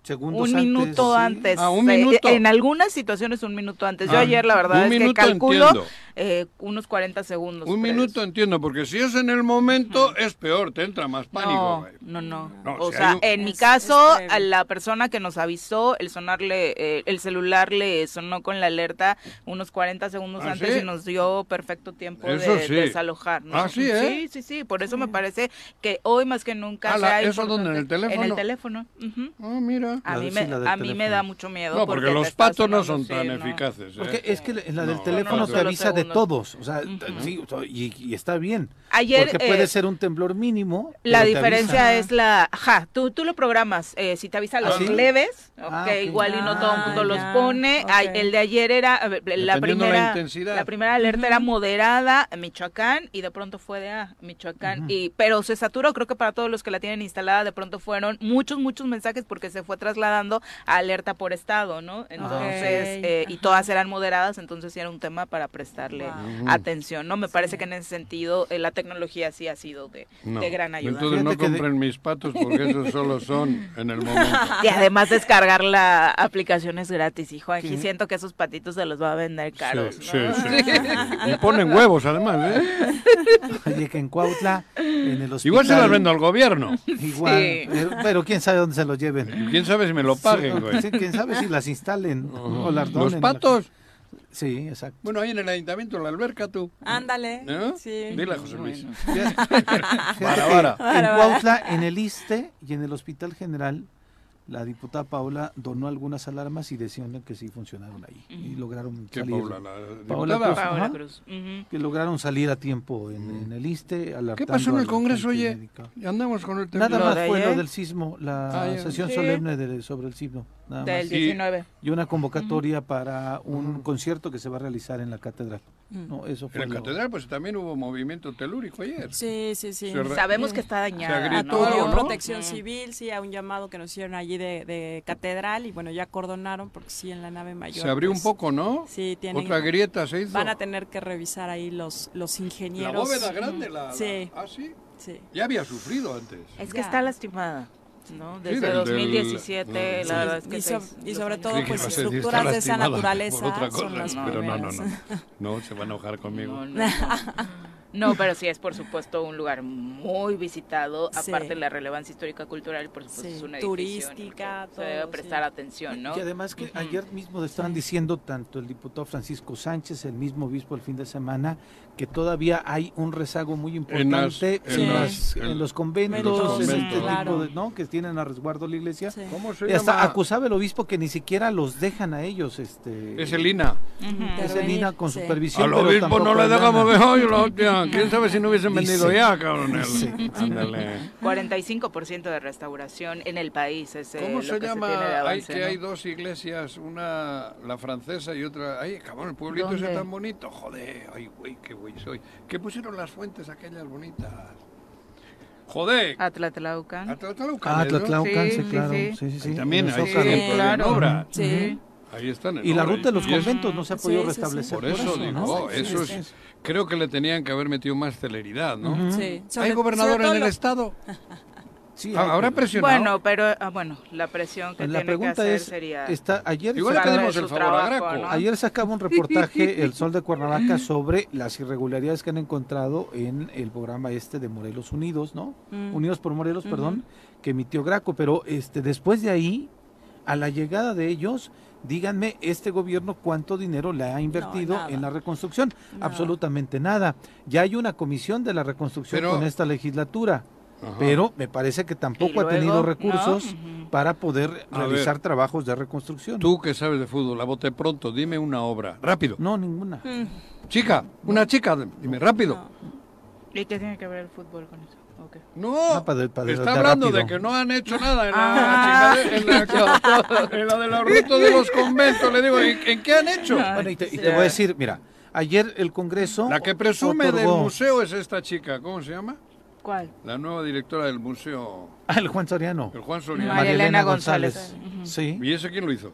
C: Segundos
A: Un
C: antes,
A: minuto
C: sí.
A: antes.
B: Ah, un
A: eh,
B: minuto.
A: en algunas situaciones un minuto antes. Yo
B: Ah,
A: ayer la verdad
B: un
A: es que calculo
B: entiendo.
A: Eh, unos 40 segundos.
B: Un minuto entiendo, porque si es en el momento, es peor, te entra más pánico,
A: No, no, no.
B: No,
A: o
B: si
A: sea,
B: un-
A: en mi caso,
E: es
A: a la persona que nos avisó, el sonarle, eh, el celular le sonó con la alerta unos 40 segundos
B: ¿Ah,
A: antes
B: sí?
A: y nos dio perfecto tiempo
B: Eso
A: de
B: sí.
A: desalojar. ¿no?
B: Ah, sí, ¿eh?
A: Sí, sí, sí. Por eso me parece que hoy más que nunca.
B: Ah, la-
A: sea
B: ¿eso dónde, en el
A: importante- En el
B: teléfono?
A: teléfono.
B: Ah, mira.
A: A mí, me, a mí me
C: teléfono.
A: da mucho miedo.
B: No, porque los patos no son tan eficaces. ¿eh?
C: Porque es que en la del
B: No,
C: teléfono
A: no,
C: te avisa de todos, o sea, sí, y, está bien. Ayer, porque puede eh, ser un temblor mínimo.
A: La diferencia es la, ajá, tú, tú lo programas, eh, si te avisa los ¿Ah, leves, ah, que igual y no todo el mundo los pone. El de ayer era la primera, la, primera alerta era moderada, Michoacán, y de pronto fue de ah, Michoacán, y pero se saturó, creo que para todos los que la tienen instalada, de pronto fueron muchos, muchos mensajes porque se fue trasladando a alerta por estado, ¿no? Entonces, eh, y todas eran moderadas, entonces sí era un tema para prestarle atención, ¿no? Me parece que en ese sentido eh, la tecnología sí ha sido de, gran ayuda.
B: Entonces no compren mis patos porque esos solo son en el momento.
A: Y además descargar la aplicación es gratis, hijo. Aquí siento que esos patitos se los va a vender caros. Sí, sí,
B: sí. Y ponen huevos además, ¿eh?
C: Oye, que en Cuautla, en el hospital...
B: Igual se los vendo al gobierno.
C: Igual, pero, quién sabe dónde se los lleven.
B: ¿Quién sabe si me lo paguen, güey?
C: quién sabe si las instalen o las
B: donen. Los patos.
C: Sí, exacto.
B: Bueno, ahí en el ayuntamiento, la alberca, tú.
E: Ándale. Sí.
B: Dile a José Luis.
C: Para, para. En Cuautla, en el ISTE y en el Hospital General, la diputada Paula donó algunas alarmas y decían que sí funcionaron ahí y lograron salir.
B: Paula, la
A: Paula Cruz,
C: que lograron salir a tiempo en, el ISTE.
B: ¿Qué pasó en el Congreso, oye? Andamos con el
C: Nada más fue lo del sismo, la ah, sesión solemne sobre el sismo. Nada
A: del 19.
C: Y una convocatoria para un concierto que se va a realizar en la catedral.
B: Mm. No, eso fue en la catedral pues también hubo movimiento telúrico ayer.
E: Sí, sí, sí.
A: Sabemos que está dañada.
E: Se protección civil, sí, a un llamado que nos hicieron allí de, catedral y bueno, ya cordonaron porque sí, en la nave mayor.
B: Se abrió un pues, poco, ¿no?
E: Sí, tiene.
B: Otra grieta se hizo.
E: Van a tener que revisar ahí los, los ingenieros. La
B: bóveda grande, la,
E: sí.
B: ah, sí. Sí. Ya había sufrido antes.
A: Es que está lastimada. ¿No? Desde 2017, la verdad es que...
E: y, sobre todo, pues, estructuras de esa naturaleza son las
B: Pero no, no, no, no, se va a enojar conmigo.
A: No, pero sí es por supuesto un lugar muy visitado, aparte de la relevancia histórica cultural, por supuesto es una
E: turística,
A: se debe prestar atención, ¿no?
C: Y además que ayer mismo estaban diciendo tanto el diputado Francisco Sánchez, el mismo obispo el fin de semana, que todavía hay un rezago muy importante en, los conventos, en este tipo de, ¿no? que tienen a resguardo la iglesia.
B: ¿Cómo se
C: y hasta acusaba el obispo que ni siquiera los dejan a ellos. Este,
B: es el INA.
C: Es el INA con supervisión.
B: Al obispo no le dejamos quién sabe si no hubiesen vendido ya, cabrón. Sí.
A: 45% de restauración en el país. Es,
B: eh, ¿Cómo se llama? hay que hay dos iglesias, una la francesa y otra. Ay, cabrón, el pueblito ese tan bonito. Joder, ay, güey, qué güey soy. ¿Qué pusieron las fuentes aquellas bonitas? Joder.
A: Atlatlaucan.
B: Atlatlaucan.
C: Ah, Atlatlaucan, sí, claro. Sí, sí, sí.
B: También hay
A: sí, claro. obra. Sí.
B: Ahí están.
C: Y la ruta de los conventos no se ha podido restablecer.
B: Por eso, digo, eso es, creo que le tenían que haber metido más celeridad, ¿no?
E: Sí.
B: ¿Hay gobernador en el estado? Sí, habrá presión.
A: Bueno, pero ah, bueno, la presión que la tiene que hacer es, sería.
C: Está, ayer
B: Igual le pedimos el favor a Graco.
C: Ayer sacaba un reportaje El Sol de Cuernavaca sobre las irregularidades que han encontrado en el programa este de Morelos Unidos, ¿no? Mm. Unidos por Morelos, perdón, que emitió Graco. Pero este después de ahí, a la llegada de ellos, díganme este gobierno cuánto dinero le ha invertido en la reconstrucción. Absolutamente nada. Ya hay una comisión de la reconstrucción con esta legislatura pero me parece que tampoco ha tenido recursos para poder realizar trabajos de reconstrucción.
B: Tú que sabes de fútbol, a bote pronto, dime una obra, rápido.
C: No, ninguna.
B: Mm. Chica, una chica, dime rápido.
A: ¿Y qué tiene que ver el fútbol con eso?
B: No, está hablando de que no han hecho nada en la, ah. en la, de la ruta de los conventos. Le digo, ¿en, qué han hecho?
C: y te, voy a decir, mira, ayer el Congreso...
B: La que presume del museo es esta chica, ¿cómo se llama?
A: ¿Cuál?
B: La nueva directora del museo.
C: Ah, el Juan Soriano.
B: El Juan Soriano.
A: María Elena González.
C: Sí.
B: ¿Y ese quién lo hizo?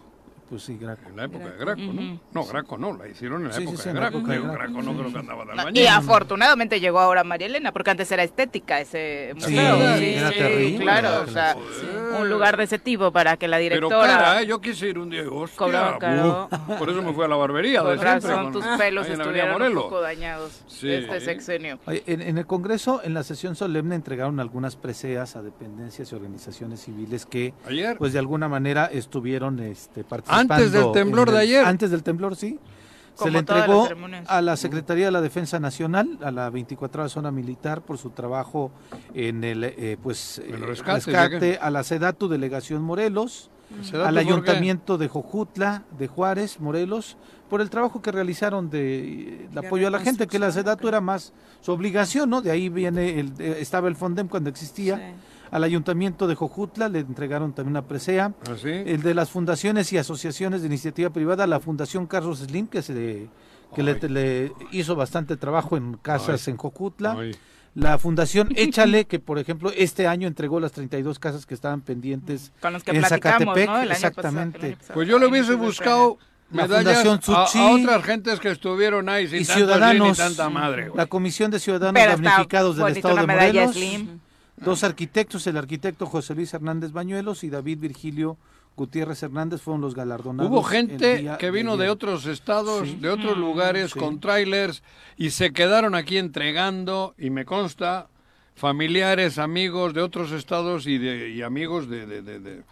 C: Pues sí, Graco.
B: En la época de Graco, ¿no? No, Graco no, la hicieron en la época de Graco. Graco, no creo que andaba de
A: Y afortunadamente llegó ahora María Elena, porque antes era estética ese museo.
C: Sí, era terrible.
A: Claro, o sea, un lugar de ese tipo para que la directora...
B: Pero cara, ¿eh? yo quise ir un día, hostia, cobraba caro. por eso me fui a la barbería
A: Por razón, tus pelos estuvieron un poco dañados este sexenio.
C: En, en el Congreso, en la sesión solemne, entregaron algunas preseas a dependencias y organizaciones civiles que,
B: Ayer.
C: pues de alguna manera, estuvieron este, participando.
B: Antes del temblor de ayer.
C: Antes del temblor, sí. Se le entregó a la Secretaría de la Defensa Nacional, a la 24 zona militar, por su trabajo en el, eh, pues,
B: rescate,
C: a la SEDATU Delegación Morelos, al ayuntamiento de Jojutla, de Juárez, Morelos, por el trabajo que realizaron de, apoyo a la gente, que la SEDATU era más su obligación, ¿no? De ahí viene, el, estaba el FONDEM cuando existía. Al ayuntamiento de Jojutla le entregaron también una presea.
B: ¿Ah,
C: el de las fundaciones y asociaciones de iniciativa privada, la Fundación Carlos Slim, que se que le, hizo bastante trabajo en casas en Jojutla. La Fundación Échale, que por ejemplo este año entregó las 32 casas que estaban pendientes
A: Con que
C: en Zacatepec. exactamente.
B: pues yo le hubiese buscado medallas a, otras gentes que estuvieron ahí sin y ciudadanos, tanta madre.
C: La Comisión de Ciudadanos Damnificados del Estado de Morelos. Dos arquitectos, el arquitecto José Luis Hernández Bañuelos y David Virgilio Gutiérrez Hernández fueron los galardonados.
B: Hubo gente que vino de, otros estados, de otros lugares, con trailers y se quedaron aquí entregando, y me consta, familiares, amigos de otros estados y, de, y amigos de, de,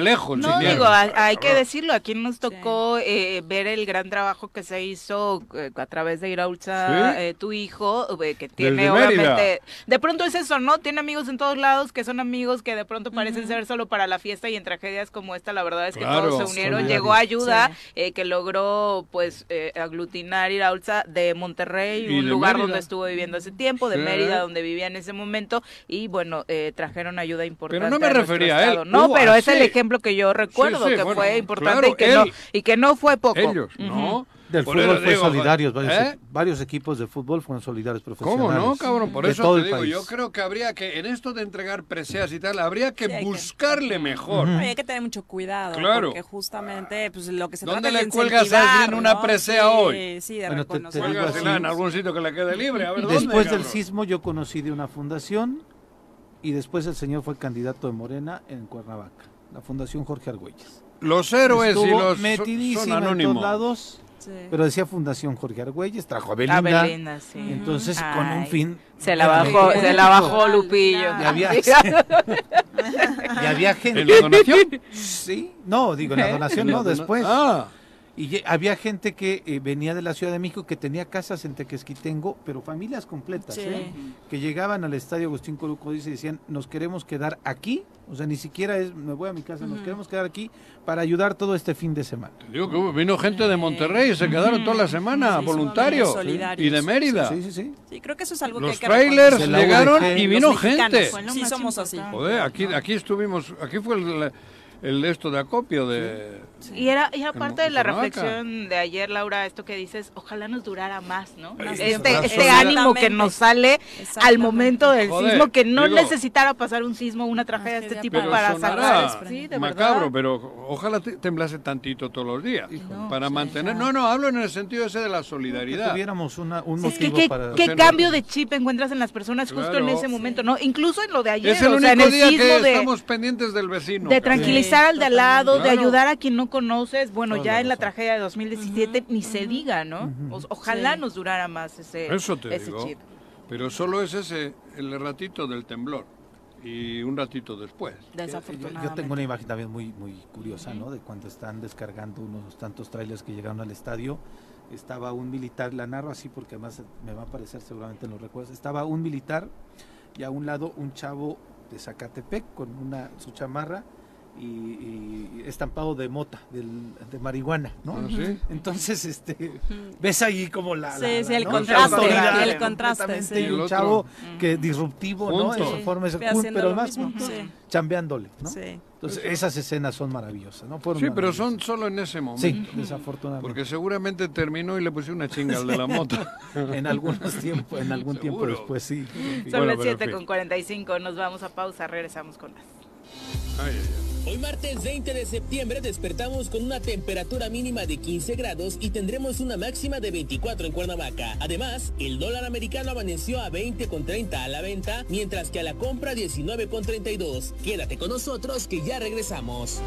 B: lejos.
A: No, digo, hay, que decirlo, aquí nos tocó eh, ver el gran trabajo que se hizo eh, a través de Iraulza, eh, tu hijo, que tiene obviamente... De pronto es eso, ¿no? Tiene amigos en todos lados que son amigos que de pronto parecen ser solo para la fiesta y en tragedias como esta, la verdad es que todos se unieron. Llegó ayuda que logró, pues, aglutinar Iraulza de Monterrey, un lugar donde estuvo viviendo hace tiempo, de Mérida, donde vivía en ese momento, y bueno, trajeron ayuda importante.
B: Pero no me refería a él.
A: No, pero es el ejemplo que yo recuerdo que fue importante y, que no, y que no fue poco.
B: Ellos, ¿no?
C: Del fútbol fue solidarios, ¿eh? varios, equipos de fútbol fueron solidarios profesionales.
B: ¿Cómo no, cabrón? Por eso te digo, yo creo que habría que, en esto de entregar preseas y tal, habría que buscarle mejor.
E: Hay que tener mucho cuidado, claro. porque justamente pues, lo que se
B: ¿Dónde
E: trata
B: le cuelgas a alguien una presea hoy?
E: Sí, de bueno, reconocer. Te,
B: en algún sitio que le quede libre, a ver
C: Después del sismo yo conocí de una fundación y después el señor fue candidato de Morena en Cuernavaca la Fundación Jorge Argüelles.
B: Los héroes y los
C: son anónimos. En lados, Pero decía Fundación Jorge Argüelles, trajo a Belinda.
A: Belinda sí.
C: Entonces, con un fin.
A: Se la bajó, se la bajó Lupillo.
C: Y había, y había gente.
B: ¿En la donación?
C: Sí. No, digo, en la donación no, después. Ah. Y había gente que eh, venía de la Ciudad de México que tenía casas en Tequesquitengo, pero familias completas, ¿eh? que llegaban al estadio Agustín Coruco y decían, nos queremos quedar aquí, o sea, ni siquiera es, me voy a mi casa, nos queremos quedar aquí para ayudar todo este fin de semana.
B: digo que vino gente de Monterrey, y se quedaron toda la semana, voluntarios, y de Mérida.
E: Sí, sí, sí. Sí, creo que eso es algo
B: Los que trailers llegaron y vino gente.
E: Sí, somos así.
B: Joder, aquí, aquí estuvimos, aquí fue el el esto de acopio de
A: y era y aparte de la reflexión de ayer Laura esto que dices ojalá nos durara más no este este ánimo que nos sale al momento del sismo que no necesitara pasar un sismo una tragedia de este tipo para salvar
B: sí, de macabro pero ojalá temblase tantito todos los días. Para mantener no no hablo en el sentido ese de la solidaridad.
C: Tuviéramos una, un
A: motivo qué, para qué cambio de chip encuentras en las personas justo en ese momento no incluso en lo de ayer
B: es el único o día que estamos pendientes del vecino
A: de tranquilizar al de al lado, de ayudar a quien no conoces. Bueno, ya en la tragedia de 2017 ni se diga, ¿no? ojalá nos durara más ese,
B: Eso te digo. Pero solo es ese, el ratito del temblor y un ratito después.
C: Yo, tengo una imagen también muy muy curiosa, ¿no? De cuando están descargando unos tantos trailers que llegaron al estadio, estaba un militar, la narro así porque además me va a aparecer seguramente en los recuerdos, estaba un militar y a un lado un chavo de Zacatepec con una su chamarra y, estampado de mota, de marihuana, ¿no?
B: Ah,
C: Entonces, este, ves ahí como la...
E: Sí, sí, el contraste, el contraste, sí.
C: un chavo que disruptivo, ¿no? En su forma, pero además chambeándole, ¿no? Sí. Entonces, esas escenas son maravillosas, ¿no?
B: sí, pero son solo en ese momento.
C: Sí, desafortunadamente.
B: Porque seguramente terminó y le puse una chinga al de la moto.
C: en algunos tiempos, en algún tiempo después, sí.
A: Son las 7 con 45, nos vamos a pausa, regresamos con más.
D: Ay, ay, ay. Hoy martes 20 de septiembre despertamos con una temperatura mínima de 15 grados y tendremos una máxima de 24 en Cuernavaca. Además, el dólar americano amaneció a 20,30 a la venta, mientras que a la compra 19,32. Quédate con nosotros que ya regresamos.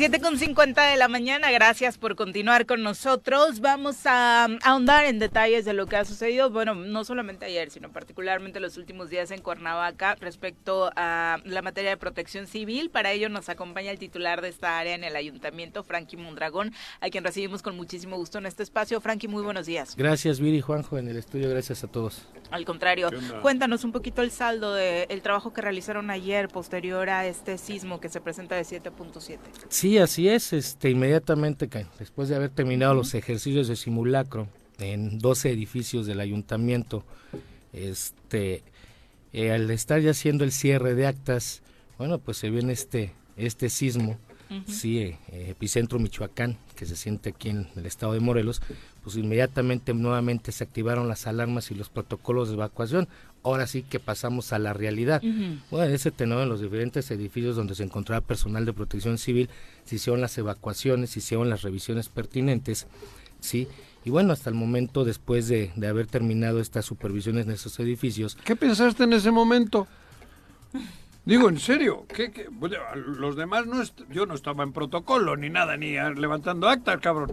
A: 7 con 50 de la mañana, gracias por continuar con nosotros. Vamos a ahondar en detalles de lo que ha sucedido, bueno, no solamente ayer, sino particularmente los últimos días en Cuernavaca respecto a la materia de protección civil. Para ello nos acompaña el titular de esta área en el ayuntamiento, Frankie Mondragón, a quien recibimos con muchísimo gusto en este espacio. Frankie, muy buenos días.
F: Gracias, Viri Juanjo, en el estudio, gracias a todos.
A: Al contrario, cuéntanos un poquito el saldo del trabajo que realizaron ayer posterior a este sismo que se presenta de 7.7.
F: Sí, así es. Este, inmediatamente, después de haber terminado los ejercicios de simulacro en 12 edificios del ayuntamiento, este, eh, al estar ya haciendo el cierre de actas, bueno, pues se viene este, este sismo, sí, eh, epicentro Michoacán, que se siente aquí en el estado de Morelos, pues inmediatamente nuevamente se activaron las alarmas y los protocolos de evacuación ahora sí que pasamos a la realidad. Bueno, en ese tenor, en los diferentes edificios donde se encontraba personal de protección civil, se hicieron las evacuaciones, se hicieron las revisiones pertinentes, ¿sí? Y bueno, hasta el momento, después de, haber terminado estas supervisiones en esos edificios...
B: ¿Qué pensaste en ese momento? Digo, en serio, ¿qué, los demás no... yo no estaba en protocolo ni nada, ni levantando actas, cabrón.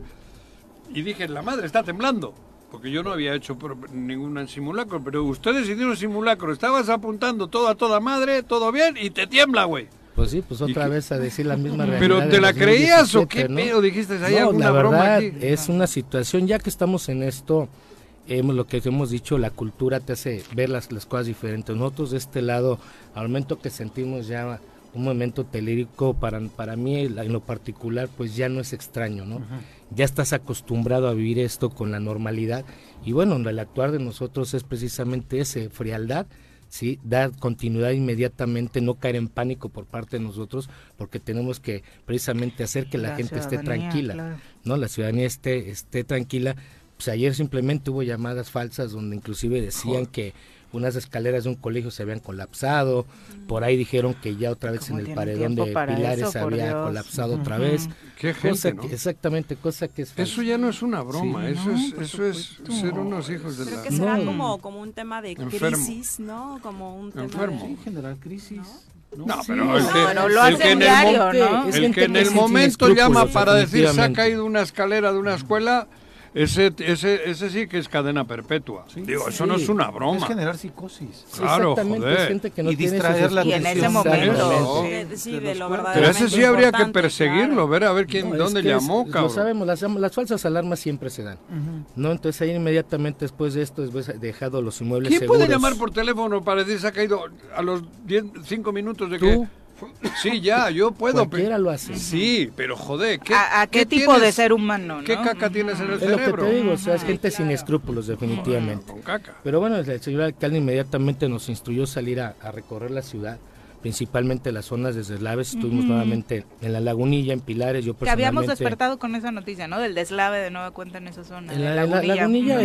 B: Y dije, la madre está temblando porque yo no había hecho ningún simulacro, pero ustedes hicieron simulacro, estabas apuntando todo a toda madre, todo bien, y te tiembla, güey.
F: Pues sí, pues otra vez a decir la misma realidad.
B: ¿Pero te la creías o qué ¿no? Dijiste, ¿hay no, alguna
F: la
B: verdad,
F: es una situación, ya que estamos en esto, hemos, lo que hemos dicho, la cultura te hace ver las, las cosas diferentes. Nosotros de este lado, al momento que sentimos ya un momento telírico, para, para mí en lo particular, pues ya no es extraño, ¿no? Ya estás acostumbrado a vivir esto con la normalidad y bueno, el actuar de nosotros es precisamente ese, frialdad, ¿sí? dar continuidad inmediatamente, no caer en pánico por parte de nosotros, porque tenemos que precisamente hacer que la, gente esté tranquila, ¿no? La ciudadanía esté, esté tranquila. Pues ayer simplemente hubo llamadas falsas donde inclusive decían que unas escaleras de un colegio se habían colapsado, por ahí dijeron que ya otra vez en el paredón de Pilares había colapsado otra vez.
B: Qué gente,
F: exactamente, cosa que es
B: Eso ya no es una broma, eso es eso es ser unos hijos de
E: Creo que será como, como un tema de crisis, ¿no? Como un tema
B: Enfermo.
C: De... general crisis.
B: No, pero el que, lo el que en el, el que en el momento llama para decir se ha caído una escalera de una escuela, ese, ese, ese sí que es cadena perpetua. Digo, eso no es una broma.
C: Es generar psicosis.
B: Claro, joder.
C: que no y distraer la atención.
A: Y en ese momento.
E: Sí, de lo
B: Pero ese sí habría que perseguirlo, ver a ver quién, dónde llamó, cabrón. Lo
F: sabemos, las, las, falsas alarmas siempre se dan. ¿no? Entonces ahí inmediatamente después de esto, después dejado los inmuebles
B: ¿Quién puede llamar por teléfono para decir se ha caído a los 10, 5 minutos de que... Sí, ya, yo puedo.
F: Cualquiera lo hace.
B: Sí, pero joder, ¿qué,
A: ¿A, qué, tipo de ser humano?
B: ¿Qué caca tienes en el cerebro?
F: Es lo que te digo, o sea, es gente sin escrúpulos, definitivamente.
B: con caca.
F: Pero bueno, el señor alcalde inmediatamente nos instruyó salir a recorrer la ciudad principalmente las zonas de deslaves. Estuvimos nuevamente en la Lagunilla, en Pilares. Yo
A: que habíamos despertado con esa noticia, ¿no? Del deslave de nueva cuenta en esa zona.
F: En la, Lagunilla,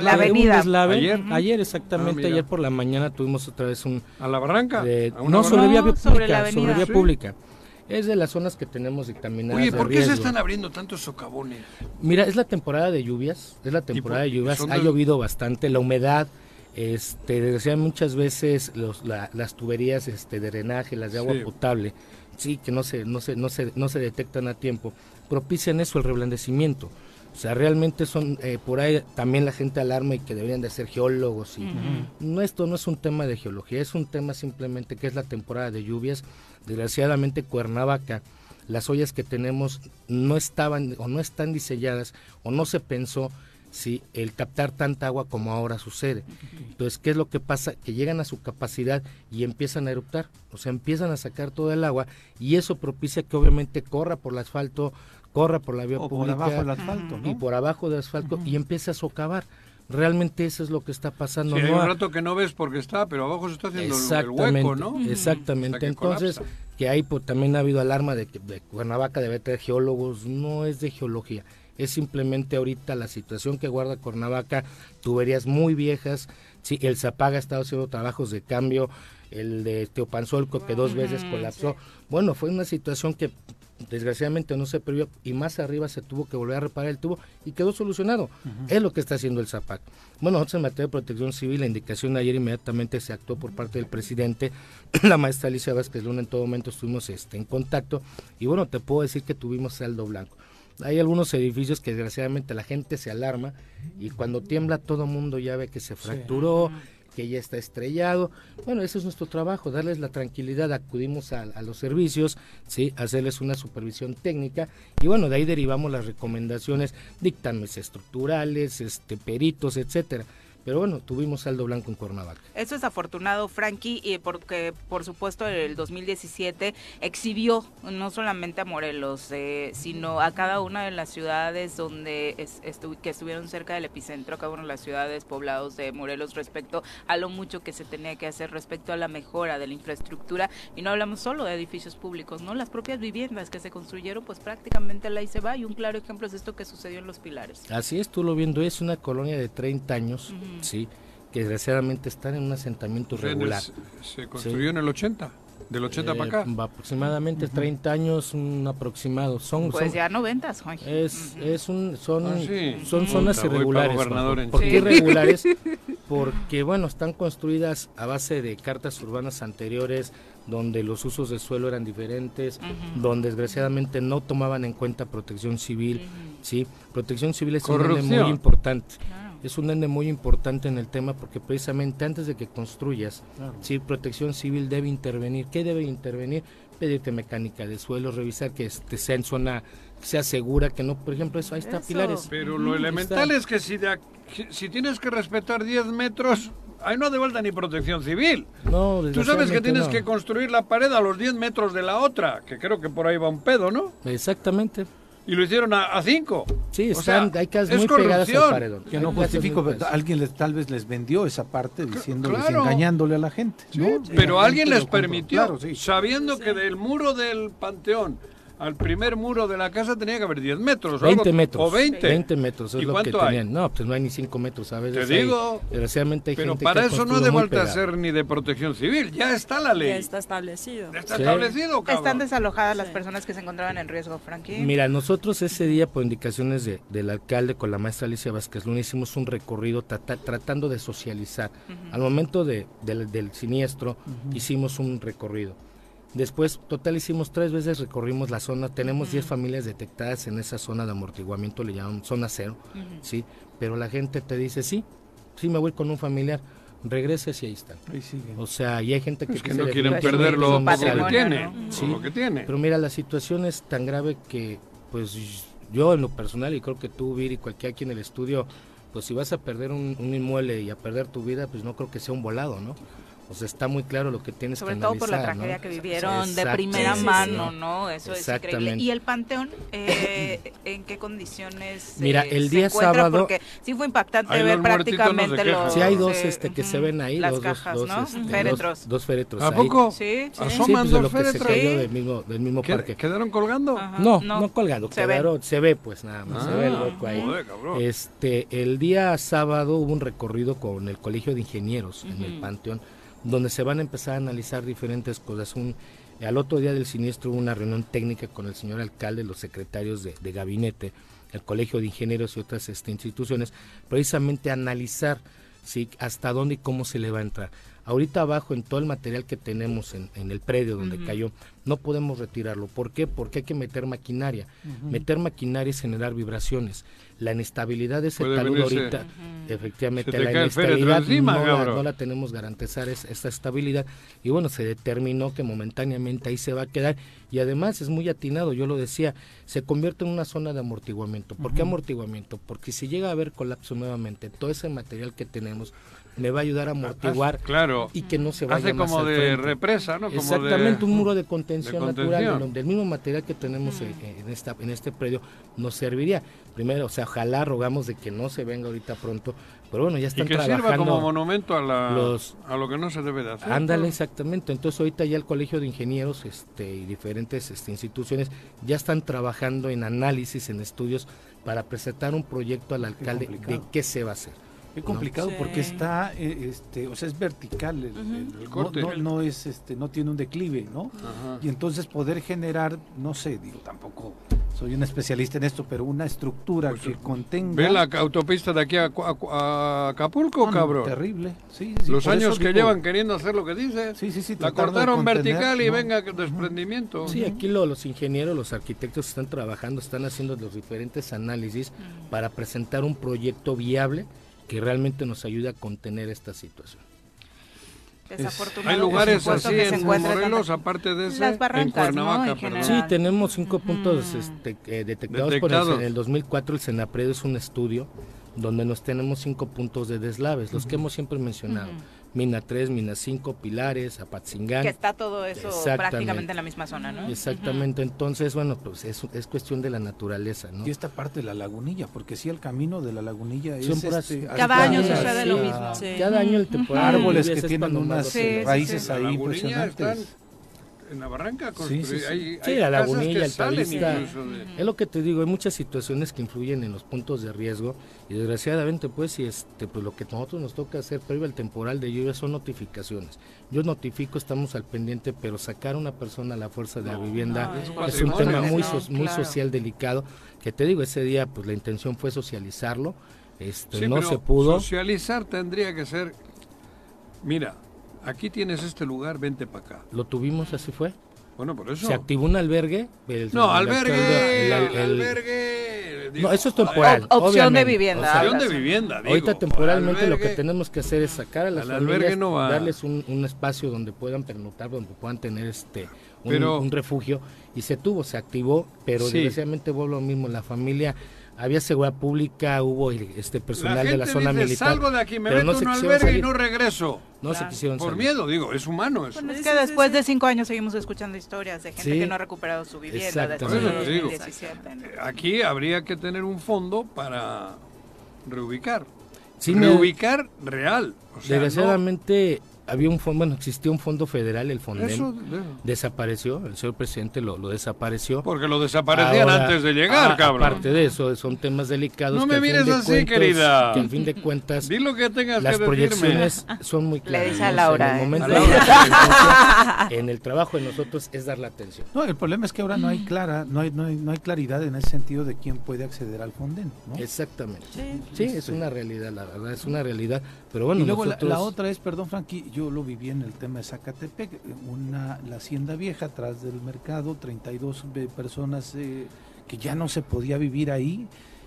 A: la avenida.
F: ayer, ayer exactamente, ah, ayer por la mañana tuvimos otra vez un...
B: ¿A la barranca?
F: no, sobre vía pública, sobre, la sobre vía pública. Es de las zonas que tenemos dictaminadas.
B: Oye, ¿por qué se están abriendo tantos socavones?
F: Mira, es la temporada de lluvias, es la temporada de lluvias, ha llovido bastante, la humedad este, decían muchas veces los, las tuberías este, de drenaje, las de agua potable, sí, que no se, no, se, no, se, no se detectan a tiempo, propician eso, el reblandecimiento. O sea, realmente son, eh, por ahí también la gente alarma y que deberían de ser geólogos. Y, no, esto no es un tema de geología, es un tema simplemente que es la temporada de lluvias. Desgraciadamente Cuernavaca, las ollas que tenemos no estaban o no están diseñadas o no se pensó ¿sí? el captar tanta agua como ahora sucede. Entonces, ¿qué es lo que pasa? Que llegan a su capacidad y empiezan a eruptar, o sea, empiezan a sacar todo el agua y eso propicia que obviamente corra por el asfalto, corra por la vía pública
C: por abajo del asfalto,
F: y por abajo del asfalto y empieza a socavar. Realmente eso es lo que está pasando.
B: Sí, hay un rato que no ves porque está, pero abajo se está haciendo el hueco, ¿no?
F: Exactamente. Entonces, que hay pues, también ha habido alarma de que de Cuernavaca debe tener geólogos, no es de geología es simplemente ahorita la situación que guarda Cuernavaca, tuberías muy viejas, sí, el Zapaga ha estado haciendo trabajos de cambio, el de Teopanzolco que dos veces colapsó. Bueno, fue una situación que desgraciadamente no se previó y más arriba se tuvo que volver a reparar el tubo y quedó solucionado. Es lo que está haciendo el ZAPAC. Bueno, nosotros en materia de protección civil, la indicación de ayer inmediatamente se actuó por parte del presidente, la maestra Alicia Vázquez Luna, en todo momento estuvimos este, en contacto y bueno, te puedo decir que tuvimos saldo blanco. Hay algunos edificios que desgraciadamente la gente se alarma y cuando tiembla todo el mundo ya ve que se fracturó que ya está estrellado. Bueno, ese es nuestro trabajo, darles la tranquilidad, acudimos a, los servicios, ¿sí? hacerles una supervisión técnica y bueno, de ahí derivamos las recomendaciones, dictámenes estructurales, este, peritos, etcétera. Pero bueno, tuvimos saldo blanco en Cuernavaca.
A: Eso es afortunado, Frankie, y porque por supuesto el 2017 exhibió no solamente a Morelos, eh, sino a cada una de las ciudades donde que estuvieron cerca del epicentro, cada una de las ciudades poblados de Morelos respecto a lo mucho que se tenía que hacer respecto a la mejora de la infraestructura. Y no hablamos solo de edificios públicos, ¿no? Las propias viviendas que se construyeron, pues prácticamente la se va. Y un claro ejemplo es esto que sucedió en Los Pilares.
F: Así es, tú lo viendo, es una colonia de 30 años. ¿Sí? que desgraciadamente están en un asentamiento regular.
B: se construyó en el 80, del 80 para acá.
F: Aproximadamente 30 años, un aproximado. Son,
A: pues ya 90,
F: Es, es un, son, ah, son zonas irregulares. ¿Por qué irregulares? Porque, bueno, están construidas a base de cartas urbanas anteriores, donde los usos de suelo eran diferentes, donde desgraciadamente no tomaban en cuenta protección civil, ¿sí? Protección civil es un muy importante es un ende muy importante en el tema porque precisamente antes de que construyas, sí, protección civil debe intervenir. ¿Qué debe intervenir? Pedirte mecánica de suelo, revisar que este sea en zona, sea segura, que no, por ejemplo, eso, ahí está pilares.
B: Pero lo elemental es que si, si tienes que respetar 10 metros, ahí no hace falta ni protección civil. No, Tú sabes que tienes que construir la pared a los 10 metros de la otra, que creo que por ahí va un pedo, ¿no?
F: Exactamente
B: y lo hicieron a, cinco.
F: Sí, están, hay casas muy pegadas al paredón.
C: Que no justifico, pero alguien les, tal vez les vendió esa parte diciéndoles, engañándole a la gente.
B: pero alguien les permitió, sabiendo que del muro del panteón al primer muro de la casa tenía que haber 10 metros.
F: 20 metros.
B: O 20.
F: 20 metros es lo que tenían. No, pues no hay ni 5 metros a veces.
B: Te digo.
F: desgraciadamente hay
B: pero para eso no hace falta ser ni de protección civil. Ya está la ley.
E: Ya está establecido.
B: Ya está establecido, cabrón.
A: Están desalojadas las personas que se encontraban en riesgo, Frankie.
F: Mira, nosotros ese día, por indicaciones de, del alcalde con la maestra Alicia Vázquez Luna, hicimos un recorrido tratando de socializar. Al momento de, del, siniestro, hicimos un recorrido Después, total, hicimos tres veces, recorrimos la zona, tenemos 10 familias detectadas en esa zona de amortiguamiento, le llaman zona cero, ¿sí? Pero la gente te dice, sí, sí me voy con un familiar, regreses y ahí están. O sea, y hay gente que,
B: que no quieren perder lo, que tiene, sí, lo que tiene.
F: Pero mira, la situación es tan grave que, pues, yo en lo personal, y creo que tú, Vir, y cualquiera aquí en el estudio, pues si vas a perder un, un inmueble y a perder tu vida, pues no creo que sea un volado, ¿no? Pues está muy claro lo que tienes
A: Sobre
F: que
A: todo por la tragedia que vivieron de primera mano, ¿no? Eso es increíble. ¿Y el Panteón, eh, en qué condiciones
F: Mira, el día sábado...
A: Porque sí fue impactante ver prácticamente los...
F: Sí, hay dos este, que se ven ahí,
A: las
F: dos,
A: cajas,
F: dos,
A: ¿no?
F: Este,
A: féretros.
F: Dos, féretros
B: ¿A poco?
A: Sí,
F: sí. Asoman sí, pues, dos féretros. Que se cayó del mismo, del mismo parque.
B: ¿Quedaron colgando?
F: no, no, colgando, se quedaron, se ve pues nada más, se ve el hueco ahí. este, el día sábado hubo un recorrido con el Colegio de Ingenieros en el Panteón donde se van a empezar a analizar diferentes cosas. Un, al otro día del siniestro hubo una reunión técnica con el señor alcalde, los secretarios de, gabinete, el Colegio de Ingenieros y otras este, instituciones, precisamente analizar ¿sí? hasta dónde y cómo se le va a entrar. Ahorita abajo, en todo el material que tenemos en, el predio donde cayó, no podemos retirarlo. ¿Por qué? Porque hay que meter maquinaria. Meter maquinaria es generar vibraciones. La inestabilidad de ese talud ahorita, efectivamente, la inestabilidad no, la, tenemos garantizar es, esta estabilidad. Y bueno, se determinó que momentáneamente ahí se va a quedar. Y además es muy atinado, yo lo decía, se convierte en una zona de amortiguamiento. ¿Por qué amortiguamiento? Porque si llega a haber colapso nuevamente, todo ese material que tenemos me va a ayudar a amortiguar
B: claro.
F: y que no se vaya
B: Hace como de represa, ¿no?
F: Exactamente, un muro de contención, natural, donde el mismo material que tenemos en, esta, en este predio nos serviría. Primero, o sea, ojalá rogamos de que no se venga ahorita pronto, pero bueno, ya están y que sirva
B: como monumento a, la, a lo que no se debe de hacer.
F: Ándale, exactamente. Entonces ahorita ya el Colegio de Ingenieros este, y diferentes este, instituciones ya están trabajando en análisis, en estudios, para presentar un proyecto al alcalde de qué se va a hacer.
C: Es complicado porque está, eh, este, o sea, es vertical, el, corte. No, no, es, este, no tiene un declive, ¿no? Y entonces poder generar, no sé, digo, tampoco soy un especialista en esto, pero una estructura pues, que contenga...
B: ¿Ve la autopista de aquí a, Acapulco, cabrón?
C: Terrible, sí.
B: Los años que llevan queriendo hacer lo que dice. Sí, sí, sí. La cortaron vertical y venga desprendimiento.
F: Sí, aquí los ingenieros, los arquitectos están trabajando, están haciendo los diferentes análisis para presentar un proyecto viable que realmente nos ayude a contener esta situación.
B: Hay lugares así en Morelos, aparte de ese, en Cuernavaca.
F: sí, tenemos cinco puntos este, eh, detectados, por el, en el 2004. El Senapred es un estudio donde nos tenemos cinco puntos de deslaves, los que hemos siempre mencionado. Mina 3, Mina 5, Pilares, Apatzingán.
A: Que está todo eso prácticamente en la misma zona, ¿no?
F: Exactamente, entonces, bueno, pues es, es, cuestión de la naturaleza, ¿no?
C: Y esta parte de la lagunilla, porque si el camino de la lagunilla es... Este,
A: cada año sucede lo mismo.
F: Cada año el temporal...
C: Árboles que tienen unas raíces ahí impresionantes
B: en la barranca sí,
F: sí, sí. la lagunilla, el talista. Es lo que te digo, hay muchas situaciones que influyen en los puntos de riesgo y desgraciadamente pues si este pues lo que nosotros nos toca hacer previo al temporal de lluvia son notificaciones. Yo notifico, estamos al pendiente, pero sacar a una persona a la fuerza de la vivienda es, un tema muy muy social delicado, que te digo, ese día pues la intención fue socializarlo, este no se pudo.
B: Socializar tendría que ser Mira, aquí tienes este lugar, vente para acá.
F: Lo tuvimos, así fue.
B: Bueno, por eso.
F: Se activó un albergue.
B: no, albergue, albergue.
F: no, eso es temporal.
A: opción de vivienda.
B: opción de vivienda. Digo,
F: ahorita temporalmente lo que tenemos que hacer es sacar a las familias, darles un, un, espacio donde puedan pernotar, donde puedan tener este un, un refugio. Y se tuvo, se activó, pero desgraciadamente vuelvo lo mismo. La familia había seguridad pública, hubo este personal de la zona dice, militar.
B: Salgo de aquí, me meto en un albergue y no regreso. No se quisieron Por miedo, digo, es humano eso.
A: es que después de cinco años seguimos escuchando historias de gente que no ha recuperado su vivienda.
B: Aquí habría que tener un fondo para reubicar. reubicar real.
F: Desgraciadamente había un fondo, bueno, existía un fondo federal, el Fonden, desapareció, el señor presidente lo, lo desapareció.
B: Porque lo desaparecían antes de llegar, cabrón.
F: Aparte de eso, son temas delicados.
B: No me mires así, querida.
F: Que al fin de cuentas,
B: lo que tengas
F: las proyecciones son muy claras.
A: Le dice a Laura.
F: En, el,
A: ¿eh?
F: en el trabajo de nosotros es dar la atención.
C: No, el problema es que ahora no hay clara, no hay, no hay, no hay claridad en ese sentido de quién puede acceder al Fonden.
F: Exactamente. Sí, es una realidad, la verdad, es una realidad. Pero bueno,
C: y luego la, otra es, perdón, Frankie, yo lo viví en el tema de Zacatepec, una, la hacienda vieja atrás del mercado, 32 personas eh, que ya no se podía vivir ahí,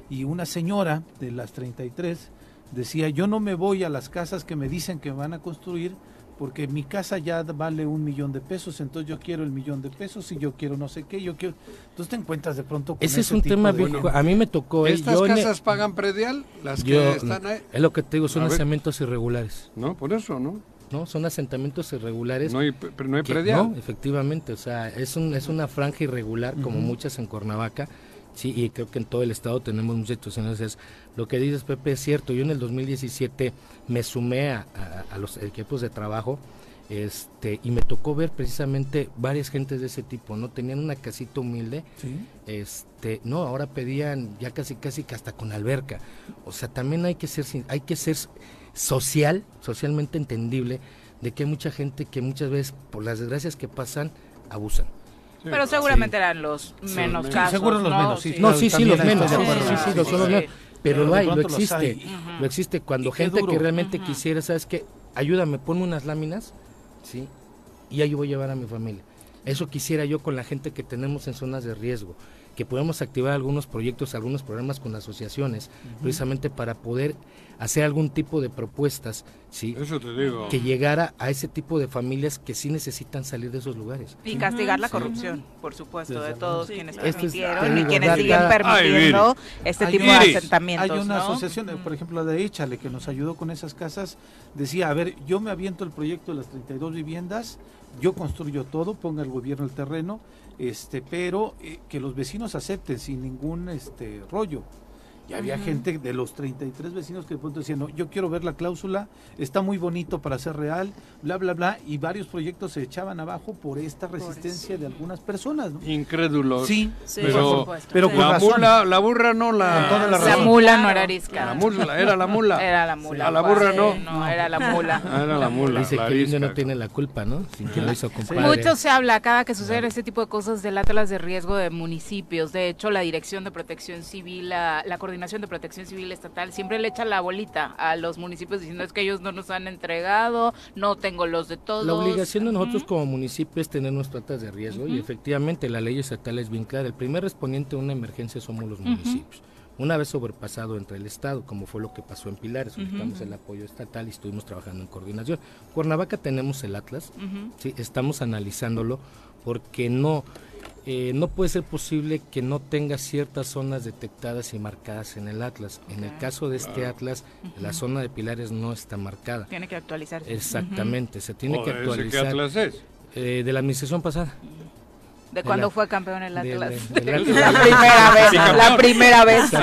C: y una señora de las 33 decía, yo no me voy a las casas que me dicen que van a construir, porque mi casa ya vale un millón de pesos, entonces yo quiero el millón de pesos y yo quiero no sé qué, yo quiero... Entonces te encuentras de pronto
F: con Ese es un tema a mí me tocó...
B: Eh, ¿Estas casas pagan predial? Las que están ahí.
F: Es lo que te digo, son asentamientos irregulares.
B: No, por eso, ¿no?
F: No, son asentamientos irregulares.
B: No hay, pero no hay predial.
F: no, efectivamente, o sea, es, un, es una franja irregular, como muchas en Cuernavaca, sí, y creo que en todo el estado tenemos muchas situaciones. lo que dices, Pepe, es cierto. Yo en el 2017 me sumé a, a, los equipos de trabajo este y me tocó ver precisamente varias gentes de ese tipo no tenían una casita humilde este no ahora pedían ya casi casi que hasta con alberca o sea también hay que ser hay que ser social, socialmente entendible, de que hay mucha gente que muchas veces, por las desgracias que pasan, abusan.
A: Pero seguramente eran los menos casos.
C: Seguro los menos,
F: sí. No, sí, sí, los menos, sí, sí, los menos. Pero lo hay, lo existe. Lo existe cuando gente que realmente quisiera, ¿sabes qué? Ayúdame, ponme unas láminas, ¿sí? Y ahí voy a llevar a mi familia. Eso quisiera yo con la gente que tenemos en zonas de riesgo, que podamos activar algunos proyectos, algunos programas con asociaciones, precisamente para poder hacer algún tipo de propuestas, ¿sí?
B: Eso te digo.
F: Que llegara a ese tipo de familias que sí necesitan salir de esos lugares.
A: Y castigar la corrupción, por supuesto, de todos quienes permitieron y quienes siguen permitiendo este tipo de asentamientos.
C: Hay una asociación, por ejemplo, la de Échale, que nos ayudó con esas casas, decía, a ver, yo me aviento el proyecto de las 32 viviendas, yo construyo todo, ponga el gobierno el terreno, este, pero eh, que los vecinos acepten sin ningún este rollo Y había gente de los 33 vecinos que de pronto decían, no, yo quiero ver la cláusula, está muy bonito para ser real, bla, bla, bla, y varios proyectos se echaban abajo por esta resistencia de algunas personas. ¿no?
B: Incrédulos.
C: Sí,
B: pero, pero la, mula, la burra no la...
A: la, mula no era arisca.
B: La mula, era la mula.
A: Era la mula.
B: A la burra no.
A: No, era la mula.
B: Era la mula.
F: Dice que el indio no tiene la culpa, ¿no? Sin que lo hizo
A: Mucho se habla cada que sucede este tipo de cosas del Atlas de Riesgo de municipios. De hecho, la Dirección de Protección Civil, la, la Coordinación de Protección Civil Estatal, siempre le echa la bolita a los municipios diciendo es que ellos no nos han entregado, no tengo los de todos.
F: La obligación de nosotros como municipio es tener nuestras tratas de riesgo y efectivamente la ley estatal es bien clara. El primer respondiente a una emergencia somos los municipios. Una vez sobrepasado entre el Estado, como fue lo que pasó en Pilares, solicitamos el apoyo estatal y estuvimos trabajando en coordinación. Cuernavaca tenemos el Atlas, ¿sí? estamos analizándolo porque no, eh, no puede ser posible que no tenga ciertas zonas detectadas y marcadas en el Atlas. En el caso de este Atlas, la zona de Pilares no está marcada.
A: Tiene que actualizarse.
F: Exactamente, se tiene que actualizar.
B: ¿Qué Atlas es?
F: Eh, de la administración pasada.
A: ¿De cuándo fue campeón el Atlas? la primera vez. la primera vez.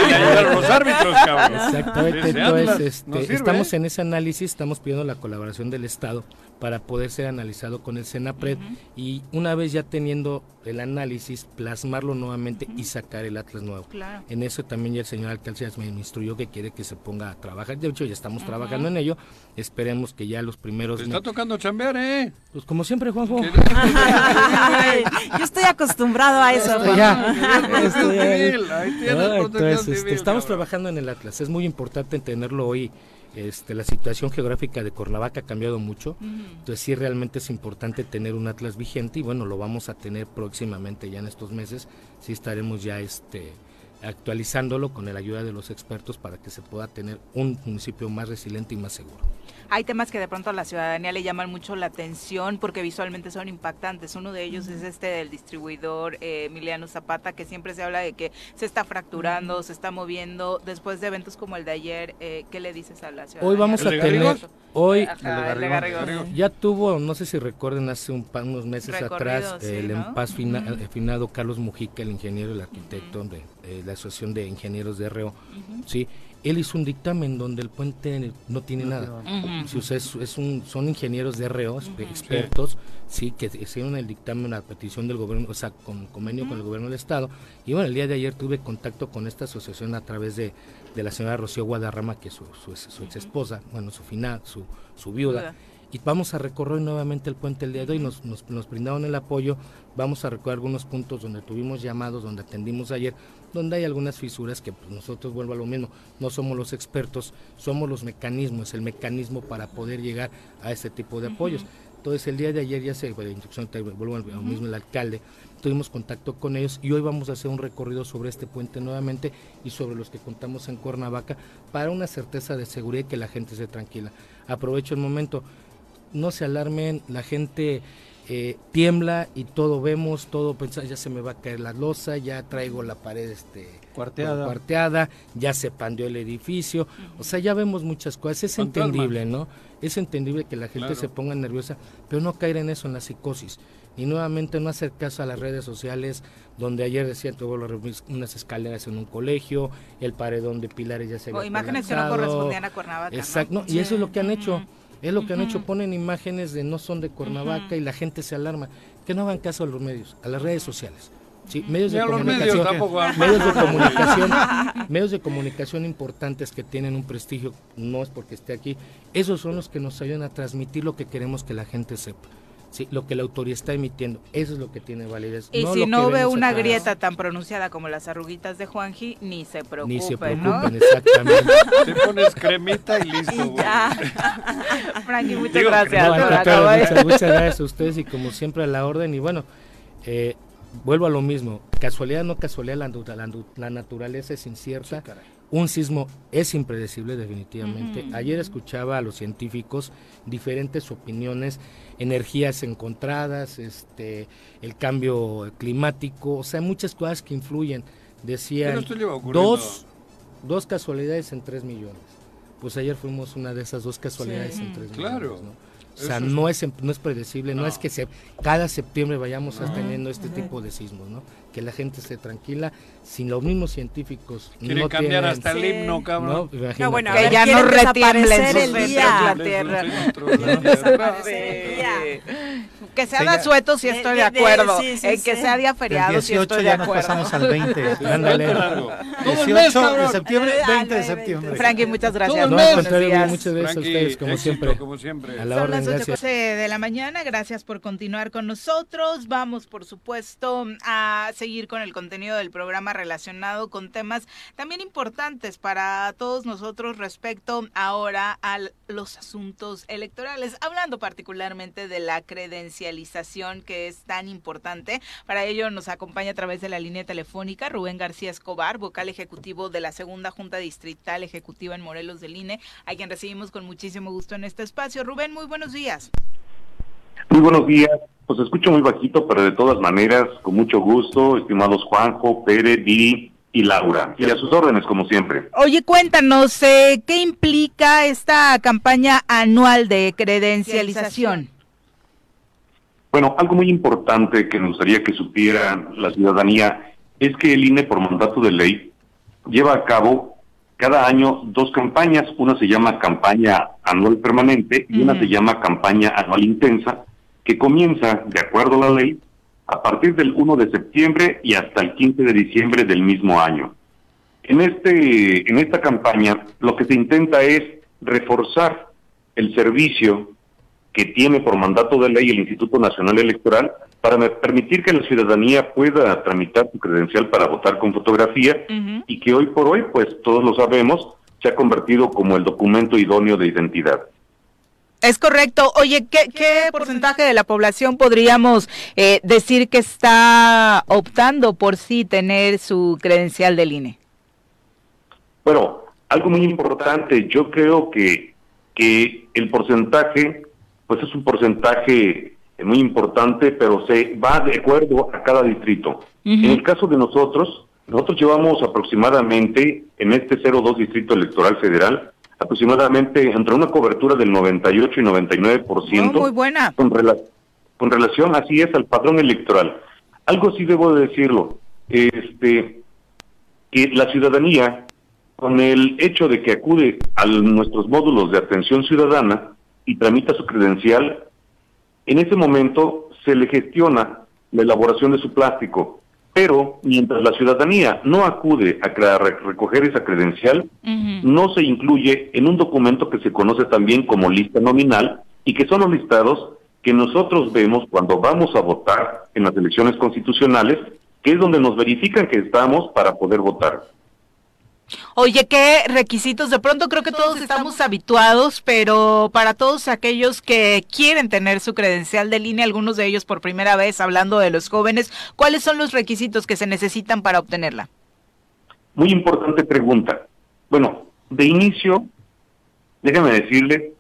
B: los árbitros, cabrón.
F: Exactamente. Entonces, este, estamos en ese análisis, estamos pidiendo la colaboración del Estado para poder ser analizado con el Senapred y una vez ya teniendo el análisis, plasmarlo nuevamente y sacar el Atlas nuevo. En eso también ya el señor alcalde me instruyó que quiere que se ponga a trabajar. De hecho, ya estamos trabajando en ello. Esperemos que ya los primeros...
B: está tocando chambear, ¿eh?
F: Pues como siempre, Juanjo.
E: Yo estoy acostumbrado a eso.
F: entonces, estamos trabajando en el Atlas. Es muy importante tenerlo hoy este, la situación geográfica de Cuernavaca ha cambiado mucho, entonces sí realmente es importante tener un atlas vigente y bueno, lo vamos a tener próximamente ya en estos meses, sí estaremos ya este, actualizándolo con la ayuda de los expertos para que se pueda tener un municipio más resiliente y más seguro.
A: Hay temas que de pronto a la ciudadanía le llaman mucho la atención porque visualmente son impactantes. Uno de ellos es este del distribuidor eh, Emiliano Zapata, que siempre se habla de que se está fracturando, se está moviendo. Después de eventos como el de ayer, eh, ¿qué le dices a la ciudadanía?
F: Hoy vamos a tener, hoy ya tuvo, no sé si recuerden, hace un, unos meses atrás, el en paz finado Carlos Mujica, el ingeniero, el arquitecto de eh, la Asociación de Ingenieros de REO, ¿sí? Él hizo un dictamen donde el puente no tiene nada. si es, un, son ingenieros de REO, expertos, sí. que hicieron el dictamen a petición del gobierno, o sea, con convenio con el gobierno del estado. Y bueno, el día de ayer tuve contacto con esta asociación a través de, de la señora Rocío Guadarrama, que es su, su, ex esposa, bueno, su final, su, su viuda y vamos a recorrer nuevamente el puente el día de hoy, nos, nos, nos, brindaron el apoyo, vamos a recorrer algunos puntos donde tuvimos llamados, donde atendimos ayer, donde hay algunas fisuras que pues, nosotros vuelvo a lo mismo, no somos los expertos, somos los mecanismos, el mecanismo para poder llegar a este tipo de apoyos. Entonces el día de ayer ya se, de instrucción, vuelvo a lo mismo el alcalde, tuvimos contacto con ellos y hoy vamos a hacer un recorrido sobre este puente nuevamente y sobre los que contamos en Cuernavaca para una certeza de seguridad y que la gente se tranquila. Aprovecho el momento, no se alarmen, la gente eh, tiembla y todo vemos, todo pensamos, ya se me va a caer la losa, ya traigo la pared este,
C: cuarteada.
F: cuarteada, ya se pandeó el edificio, o sea, ya vemos muchas cosas, es entendible, ¿no? Es entendible que la gente se ponga nerviosa, pero no caer en eso, en la psicosis. Y nuevamente no hacer caso a las redes sociales, donde ayer decían tuvo unas escaleras en un colegio, el paredón de pilares ya se
A: había O imágenes que no correspondían a Cuernavaca.
F: Exacto, y eso es lo que han hecho. Es lo que han hecho, ponen imágenes de no son de Cuernavaca y la gente se alarma. Que no hagan caso a los medios, a las redes sociales. Sí, medios de, comunicación, medios, de comunicación, medios de comunicación importantes que tienen un prestigio, no es porque esté aquí, esos son los que nos ayudan a transmitir lo que queremos que la gente sepa. Sí, lo que la autoridad está emitiendo, eso es lo que tiene validez.
A: Y si no ve una grieta tan pronunciada como las arruguitas de Juanji, ni se preocupen, Ni se preocupen,
F: exactamente.
B: Te pones cremita y listo.
A: ya. Frankie, muchas gracias.
F: muchas, gracias a ustedes y como siempre a la orden. Y bueno, eh, vuelvo a lo mismo. Casualidad, no casualidad, la, la, naturaleza es incierta. Un sismo es impredecible definitivamente. Ayer escuchaba a los científicos diferentes opiniones energías encontradas, este, el cambio climático, o sea, muchas cosas que influyen. Decían dos, dos casualidades en tres millones. Pues ayer fuimos una de esas dos casualidades en tres millones. Claro. O sea, no es, no es predecible, no. es que se, cada septiembre vayamos teniendo este tipo de sismos, ¿no? Que la gente esté tranquila, sin los mismos científicos.
B: Quieren cambiar hasta el himno, cabrón.
A: No, bueno, que ya no retiemble el día. La tierra. Que sea de sueto si estoy de, acuerdo. en que sea día feriado si estoy de acuerdo.
C: pasamos al 20.
B: 18
C: de septiembre, 20 de septiembre.
A: Frankie, muchas gracias.
F: No, muchas gracias a ustedes, como siempre.
B: Como siempre.
A: A la Son orden, las 8 de la mañana. Gracias por continuar con nosotros. Vamos, por supuesto, a seguir con el contenido del programa relacionado con temas también importantes para todos nosotros respecto ahora a los asuntos electorales, hablando particularmente de la credencialización que es tan importante. Para ello nos acompaña a través de la línea telefónica Rubén García Escobar, vocal ejecutivo de la Segunda Junta Distrital Ejecutiva en Morelos del INE, a quien recibimos con muchísimo gusto en este espacio. Rubén, muy buenos días.
G: Muy buenos días. Pues escucho muy bajito, pero de todas maneras, con mucho gusto, estimados Juanjo, Pérez, Viri y Laura. Y a sus órdenes, como siempre.
A: Oye, cuéntanos, eh, ¿qué implica esta campaña anual de credencialización?
G: Bueno, algo muy importante que nos gustaría que supiera la ciudadanía es que el INE, por mandato de ley, lleva a cabo cada año dos campañas. Una se llama campaña anual permanente y una se llama campaña anual intensa, que comienza, de acuerdo a la ley, a partir del 1 de septiembre y hasta el 15 de diciembre del mismo año. En, este, en esta campaña lo que se intenta es reforzar el servicio que tiene por mandato de ley el Instituto Nacional Electoral para permitir que la ciudadanía pueda tramitar su credencial para votar con fotografía y que hoy por hoy, pues todos lo sabemos, se ha convertido como el documento idóneo de identidad.
A: Es correcto. Oye, ¿qué, qué porcentaje de la población podríamos eh, decir que está optando por sí tener su credencial del INE?
G: Bueno, algo muy importante, yo creo que, que el porcentaje, pues es un porcentaje muy importante, pero se va de acuerdo a cada distrito. En el caso de nosotros, nosotros llevamos aproximadamente en este 02 Distrito Electoral Federal aproximadamente entre una cobertura del 98 y 99%.
A: muy buena.
G: Con, con relación, así es, al padrón electoral. Algo sí debo de decirlo, este, que la ciudadanía, con el hecho de que acude a nuestros módulos de atención ciudadana y tramita su credencial, en ese momento se le gestiona la elaboración de su plástico pero mientras la ciudadanía no acude a recoger esa credencial, no se incluye en un documento que se conoce también como lista nominal y que son los listados que nosotros vemos cuando vamos a votar en las elecciones constitucionales, que es donde nos verifican que estamos para poder votar.
A: Oye, ¿qué requisitos? De pronto creo que todos, estamos, habituados, pero para todos aquellos que quieren tener su credencial de línea, algunos de ellos por primera vez, hablando de los jóvenes, ¿cuáles son los requisitos que se necesitan para obtenerla?
G: Muy importante pregunta. Bueno, de inicio, déjame decirle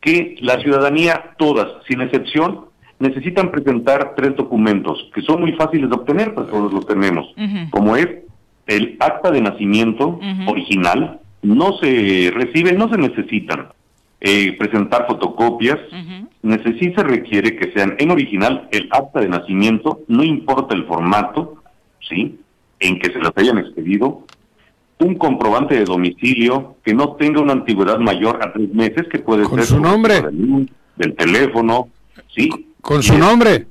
G: que la ciudadanía, todas, sin excepción, necesitan presentar tres documentos que son muy fáciles de obtener, pues todos los tenemos, como es el acta de nacimiento original no se recibe, no se necesitan eh, presentar fotocopias, necesita, se requiere que sean en original el acta de nacimiento, no importa el formato, ¿sí? En que se las hayan expedido, un comprobante de domicilio que no tenga una antigüedad mayor a tres meses, que puede
B: ¿Con
G: ser
B: su nombre?
G: Del, teléfono, ¿sí?
B: ¿Con su nombre?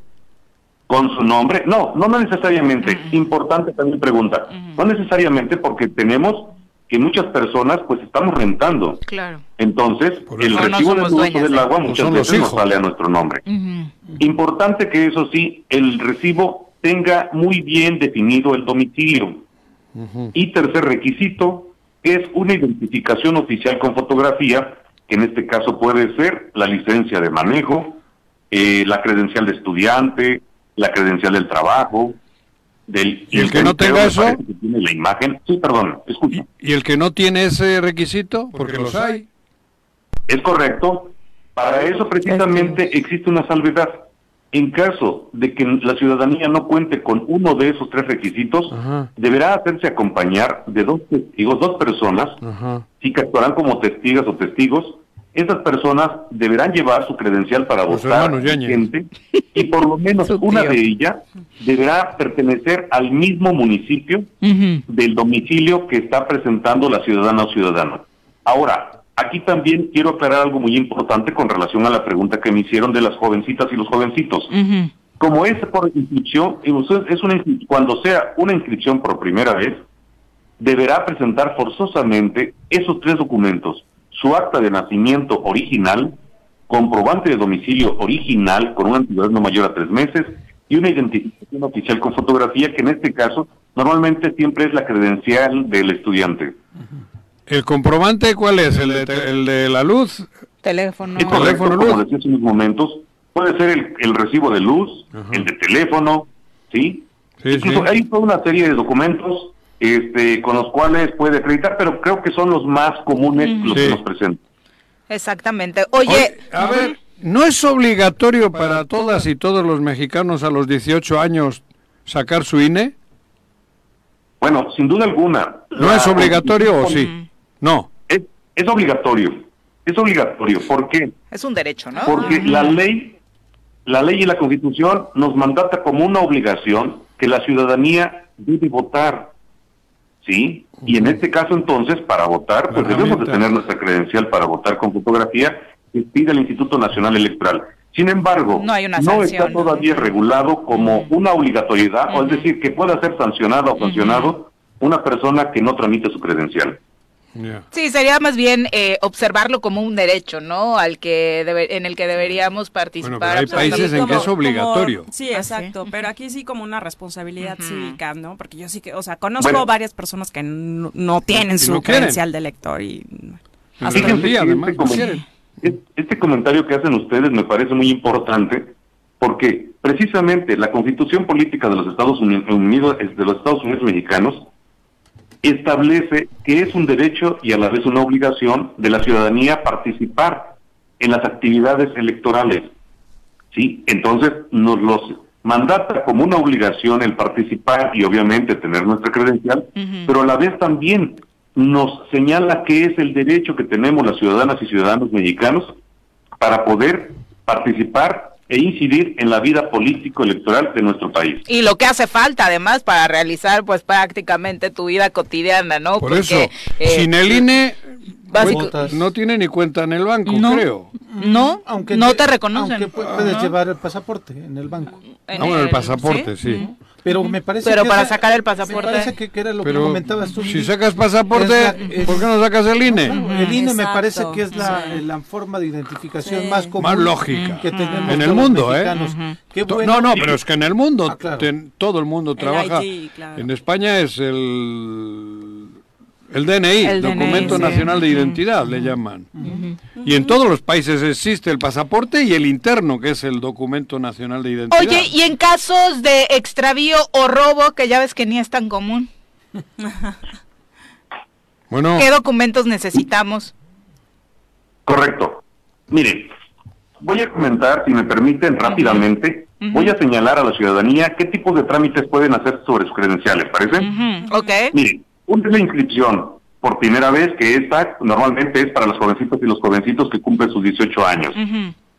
G: Con su nombre. No, no, necesariamente. Importante también pregunta. No necesariamente porque tenemos que muchas personas pues estamos rentando.
A: Claro.
G: Entonces, el recibo de uso del agua muchas veces nos sale a nuestro nombre. Importante que eso sí, el recibo tenga muy bien definido el domicilio. Y tercer requisito es una identificación oficial con fotografía, que en este caso puede ser la licencia de manejo, eh, la credencial de estudiante, la credencial del trabajo, del
B: y el que no tenga eso
G: tiene la imagen. Sí perdón escucha.
B: Y, el que no tiene ese requisito porque, los hay.
G: Es correcto. Para eso precisamente existe una salvedad. En caso de que la ciudadanía no cuente con uno de esos tres requisitos deberá hacerse acompañar de dos testigos dos personas. Y que actuarán como testigos o testigos esas personas deberán llevar su credencial para votar gente, y por lo menos una de ellas deberá pertenecer al mismo municipio del domicilio que está presentando la ciudadana o ciudadano. Una, aquí también quiero aclarar algo muy importante con relación a la pregunta que me hicieron de las jovencitas y los jovencitos. Como es por inscripción, es una, cuando sea una inscripción por primera vez, deberá presentar forzosamente esos tres documentos su acta de nacimiento original, comprobante de domicilio original con una antigüedad no mayor a tres meses y una identificación oficial con fotografía, que en este caso normalmente siempre es la credencial del estudiante.
B: ¿El comprobante cuál es? ¿El de, el de la luz?
A: Teléfono.
G: El teléfono, luz. como decía hace unos momentos, puede ser el, recibo de luz, el de teléfono, ¿sí? sí Incluso hay toda una serie de documentos este, con los cuales puede acreditar, pero creo que son los más comunes los que nos presentan.
A: Exactamente. Oye,
B: a ver, ¿no es obligatorio para todas y todos los mexicanos a los 18 años sacar su INE?
G: Bueno, sin duda alguna.
B: ¿No es obligatorio o sí? No.
G: Es, es obligatorio. Es obligatorio. ¿Por qué?
A: Es un derecho, ¿no?
G: Porque la ley, la ley y la constitución nos mandata como una obligación que la ciudadanía debe votar. ¿Sí? Y en este caso entonces, para votar, pues debemos de tener nuestra credencial para votar con fotografía que pide el Instituto Nacional Electoral. Sin embargo, no, está todavía regulado como una obligatoriedad, o es decir, que pueda ser sancionado o sancionado una persona que no tramite su credencial.
A: Sí, sería más bien eh, observarlo como un derecho, ¿no? Al que en el que deberíamos participar.
B: hay países en que es obligatorio.
E: sí, ah, exacto, pero aquí sí como una responsabilidad cívica, ¿no? Porque yo sí que, o sea, conozco varias personas que no, tienen su credencial de elector y
G: hasta día, además, este, este comentario que hacen ustedes me parece muy importante porque precisamente la Constitución política de los Estados Unidos de los Estados Unidos mexicanos establece que es un derecho y a la vez una obligación de la ciudadanía participar en las actividades electorales. ¿Sí? Entonces nos los mandata como una obligación el participar y obviamente tener nuestra credencial, pero a la vez también nos señala que es el derecho que tenemos las ciudadanas y ciudadanos mexicanos para poder participar e incidir en la vida político-electoral de nuestro país.
A: Y lo que hace falta además para realizar pues prácticamente tu vida cotidiana, ¿no?
B: Por eso, eh, sin el INE no tiene ni cuenta en el banco, creo.
A: No, aunque no te, reconocen.
C: Aunque puedes llevar el pasaporte en el banco.
B: ah, bueno, el pasaporte, sí.
C: Pero me parece
A: Pero para sacar el pasaporte. Me
C: parece que, era lo que comentabas tú.
B: Si sacas pasaporte, ¿por qué no sacas el INE?
C: el INE me parece que es la, la forma de identificación más común.
B: Más lógica.
C: Que tenemos
B: en el mundo, ¿eh? no, no, pero es que en el mundo, ah, todo el mundo trabaja. En España es el el DNI, Documento Nacional de Identidad, le llaman. Y en todos los países existe el pasaporte y el interno, que es el Documento Nacional de Identidad.
A: Oye, y en casos de extravío o robo, que ya ves que ni es tan común.
B: bueno.
A: ¿Qué documentos necesitamos?
G: Correcto. Miren, voy a comentar, si me permiten, rápidamente. Voy a señalar a la ciudadanía qué tipos de trámites pueden hacer sobre sus credenciales, ¿parece?
A: Ok.
G: Miren, una es la inscripción por primera vez, que esta normalmente es para los jovencitos y los jovencitos que cumplen sus 18 años.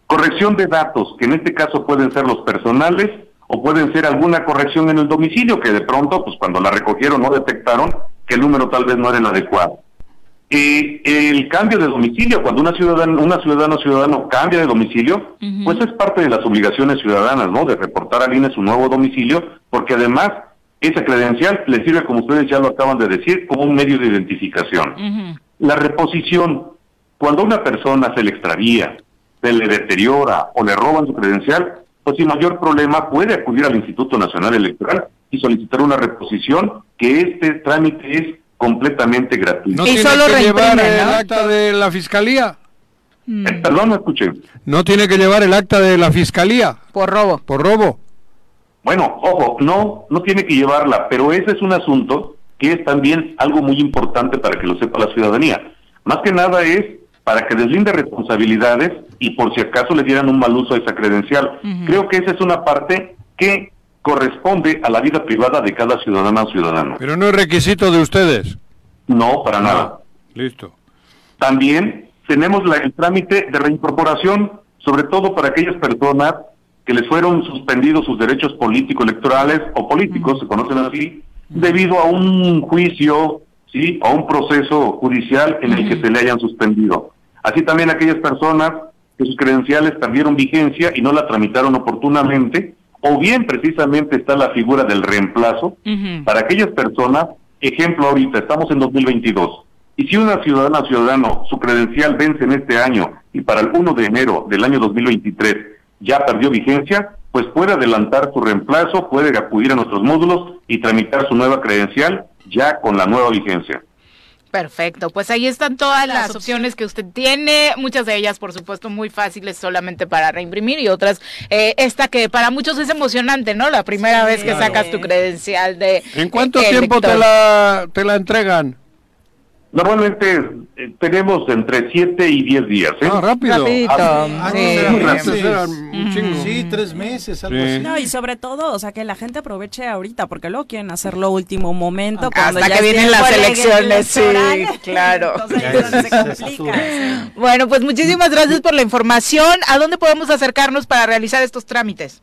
G: Corrección de datos, que en este caso pueden ser los personales o pueden ser alguna corrección en el domicilio, que de pronto, pues cuando la recogieron no detectaron que el número tal vez no era el adecuado. Eh, el cambio de domicilio, cuando una ciudadana, una ciudadana o ciudadano cambia de domicilio, pues es parte de las obligaciones ciudadanas, ¿no? De reportar al INE su nuevo domicilio, porque además esa credencial le sirve, como ustedes ya lo acaban de decir, como un medio de identificación. La reposición, cuando una persona se le extravía, se le deteriora o le roban su credencial, pues sin mayor problema puede acudir al Instituto Nacional Electoral y solicitar una reposición, que este trámite es completamente gratuito.
B: ¿No tiene que llevar el acta de la fiscalía?
G: Eh, perdón, no escuché.
B: ¿No tiene que llevar el acta de la fiscalía?
A: Por robo.
B: Por robo.
G: Bueno, ojo, no, no tiene que llevarla, pero ese es un asunto que es también algo muy importante para que lo sepa la ciudadanía. Más que nada es para que deslinde responsabilidades y por si acaso le dieran un mal uso a esa credencial. Creo que esa es una parte que corresponde a la vida privada de cada ciudadana o ciudadano.
B: Pero no es requisito de ustedes.
G: No, para nada.
B: Listo.
G: También tenemos la, el trámite de reincorporación, sobre todo para aquellas personas que les fueron suspendidos sus derechos políticos electorales o políticos, se conocen así, debido a un juicio, sí, a un proceso judicial en el que se le hayan suspendido. Así también aquellas personas que sus credenciales perdieron vigencia y no la tramitaron oportunamente, o bien precisamente está la figura del reemplazo para aquellas personas, ejemplo ahorita, estamos en 2022, y si una ciudadana o ciudadano su credencial vence en este año y para el 1 de enero del año 2023 ya perdió vigencia, pues puede adelantar su reemplazo, puede acudir a nuestros módulos y tramitar su nueva credencial ya con la nueva vigencia.
A: Perfecto, pues ahí están todas las, opciones que usted tiene, muchas de ellas por supuesto muy fáciles solamente para reimprimir y otras, eh, esta que para muchos es emocionante, ¿no? La primera vez que sacas tu credencial de...
B: ¿En cuánto tiempo te la, te la entregan?
G: Normalmente eh, tenemos entre 7 y 10 días. ¿eh?
B: Ah, rápido.
C: Ah, sí. tres meses, algo así.
E: No, y sobre todo, o sea, que la gente aproveche ahorita, porque luego quieren hacerlo último momento.
A: cuando Hasta ya que vienen las elecciones, sí, claro. bueno, pues muchísimas gracias por la información. ¿A dónde podemos acercarnos para realizar estos trámites?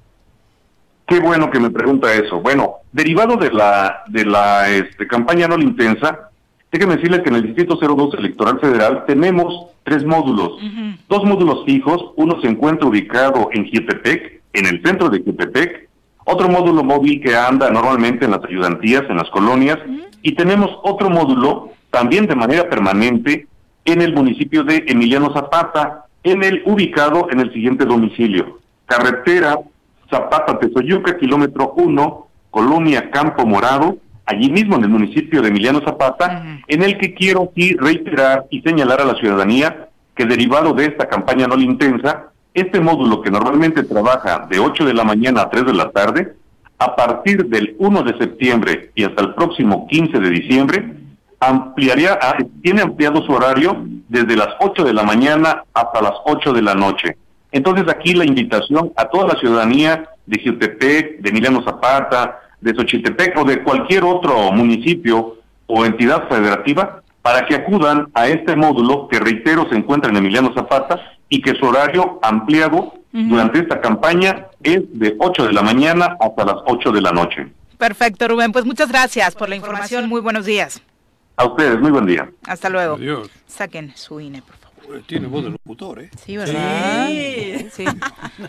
G: Qué bueno que me pregunta eso. Bueno, derivado de la de la este, campaña no intensa, Déjenme decirles que en el Distrito 02 Electoral Federal tenemos tres módulos. Dos módulos fijos, uno se encuentra ubicado en Jietepec, en el centro de Jietepec, otro módulo móvil que anda normalmente en las ayudantías, en las colonias, y tenemos otro módulo también de manera permanente en el municipio de Emiliano Zapata, en el ubicado en el siguiente domicilio. Carretera Zapata Tesoyuca, kilómetro 1, Colonia Campo Morado, allí mismo en el municipio de Emiliano Zapata, en el que quiero aquí reiterar y señalar a la ciudadanía que derivado de esta campaña no intensa, este módulo que normalmente trabaja de 8 de la mañana a 3 de la tarde, a partir del 1 de septiembre y hasta el próximo 15 de diciembre, ampliaría, ah, tiene ampliado su horario desde las 8 de la mañana hasta las 8 de la noche. Entonces aquí la invitación a toda la ciudadanía de Jutepec, de Emiliano Zapata, de Xochitepec o de cualquier otro municipio o entidad federativa para que acudan a este módulo que reitero se encuentra en Emiliano Zapata y que su horario ampliado durante esta campaña es de 8 de la mañana hasta las 8 de la noche.
A: Perfecto, Rubén. Pues muchas gracias por la información. Muy buenos días.
G: A ustedes, muy buen día.
A: Hasta luego. Adiós. Saquen su INE, por favor.
B: Tiene voz de locutor, ¿eh?
A: Sí, ¿verdad? Sí.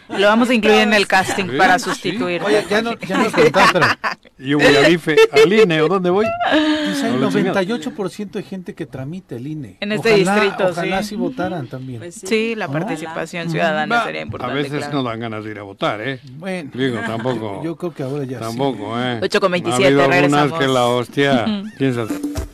A: Lo vamos a incluir en el casting para sustituir.
C: Oye, ya, no, ya nos contaste.
B: Yo voy al IFE, al INE, ¿o dónde voy?
C: Dice, hay 98% de gente que tramite el INE.
A: En este distrito,
C: ojalá sí. si votaran también.
A: Pues sí. la participación ciudadana sería importante.
B: A veces no dan ganas de ir a votar, ¿eh? Bueno. Digo, tampoco.
C: Yo creo que ahora ya
B: Tampoco, ¿eh?
A: 8 con 27, ha regresamos.
B: que la hostia. Piénsate.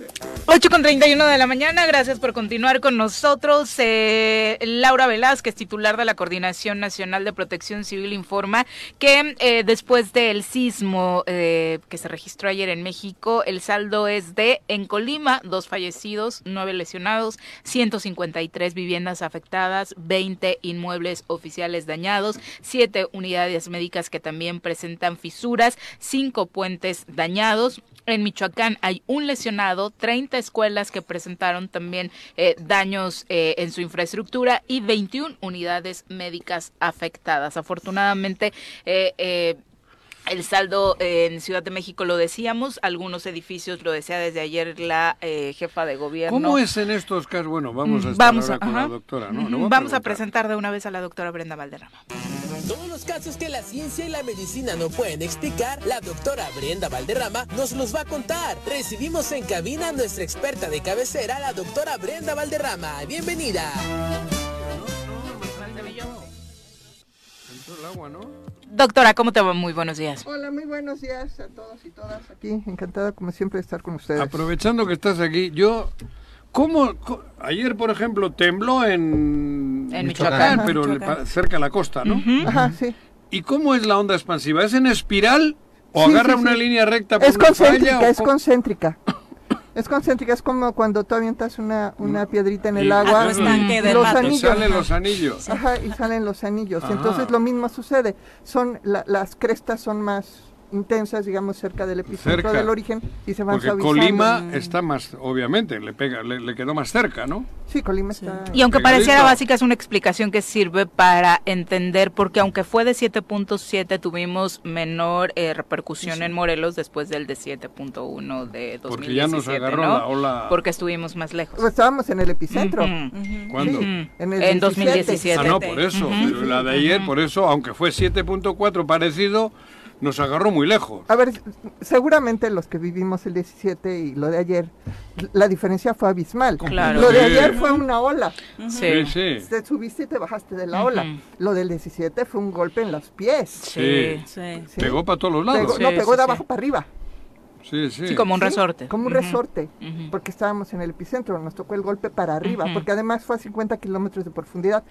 A: 8 con 31 de la mañana, gracias por continuar con nosotros. Eh, Laura Velázquez, titular de la Coordinación Nacional de Protección Civil, informa que eh, después del sismo eh, que se registró ayer en México, el saldo es de, en Colima, dos fallecidos, nueve lesionados, 153 viviendas afectadas, 20 inmuebles oficiales dañados, siete unidades médicas que también presentan fisuras, cinco puentes dañados. En Michoacán hay un lesionado, 30 escuelas que presentaron también eh, daños eh, en su infraestructura y 21 unidades médicas afectadas. Afortunadamente, eh, el saldo en Ciudad de México lo decíamos, algunos edificios lo decía desde ayer la jefa de gobierno.
B: ¿Cómo es en estos casos? Bueno, vamos a estar vamos con la doctora, ¿no?
A: Vamos a presentar de una vez a la doctora Brenda Valderrama.
D: Todos los casos que la ciencia y la medicina no pueden explicar, la doctora Brenda Valderrama nos los va a contar. Recibimos en cabina a nuestra experta de cabecera, la doctora Brenda Valderrama. Bienvenida.
A: Doctora, ¿cómo te va? Muy buenos días.
H: Hola, muy buenos días a todos y todas aquí. Encantada, como siempre, de estar con ustedes.
B: Aprovechando que estás aquí, yo ¿Cómo, Ayer, por ejemplo, tembló en, Michoacán, pero cerca de la costa, ¿no?
H: Ajá, sí.
B: ¿Y cómo es la onda expansiva? ¿Es en espiral o agarra una línea recta
H: por Es concéntrica, es concéntrica. Es concéntrica, es como cuando tú avientas una, una piedrita en el agua
B: y, los anillos. salen los anillos.
H: Ajá, y salen los anillos. Entonces lo mismo sucede. Son las crestas son más intensas, digamos, cerca del epicentro del origen y se van
B: Porque Colima está más, obviamente, le pega, le, quedó más cerca, ¿no?
H: Sí, Colima está.
A: Y aunque pareciera básica, es una explicación que sirve para entender, porque aunque fue de 7.7, tuvimos menor eh, repercusión en Morelos después del de 7.1 de 2017. Porque ya nos agarró la ola. Porque estuvimos más lejos.
H: Pues estábamos en el epicentro.
B: ¿Cuándo?
H: en, el
A: 2017.
B: Ah, no, por eso. la de ayer, por eso, aunque fue 7.4 parecido nos agarró muy lejos.
H: A ver, seguramente los que vivimos el 17 y lo de ayer, la diferencia fue abismal. Claro. Lo de ayer fue una ola.
B: Sí, sí.
H: Te subiste y te bajaste de la ola. Lo del 17 fue un golpe en los pies.
B: Sí. sí. Pegó para todos los lados.
H: no, pegó de abajo para arriba.
B: Sí, sí.
A: Sí, como un resorte.
H: Como un resorte, porque estábamos en el epicentro, nos tocó el golpe para arriba, porque además fue a 50 kilómetros de profundidad.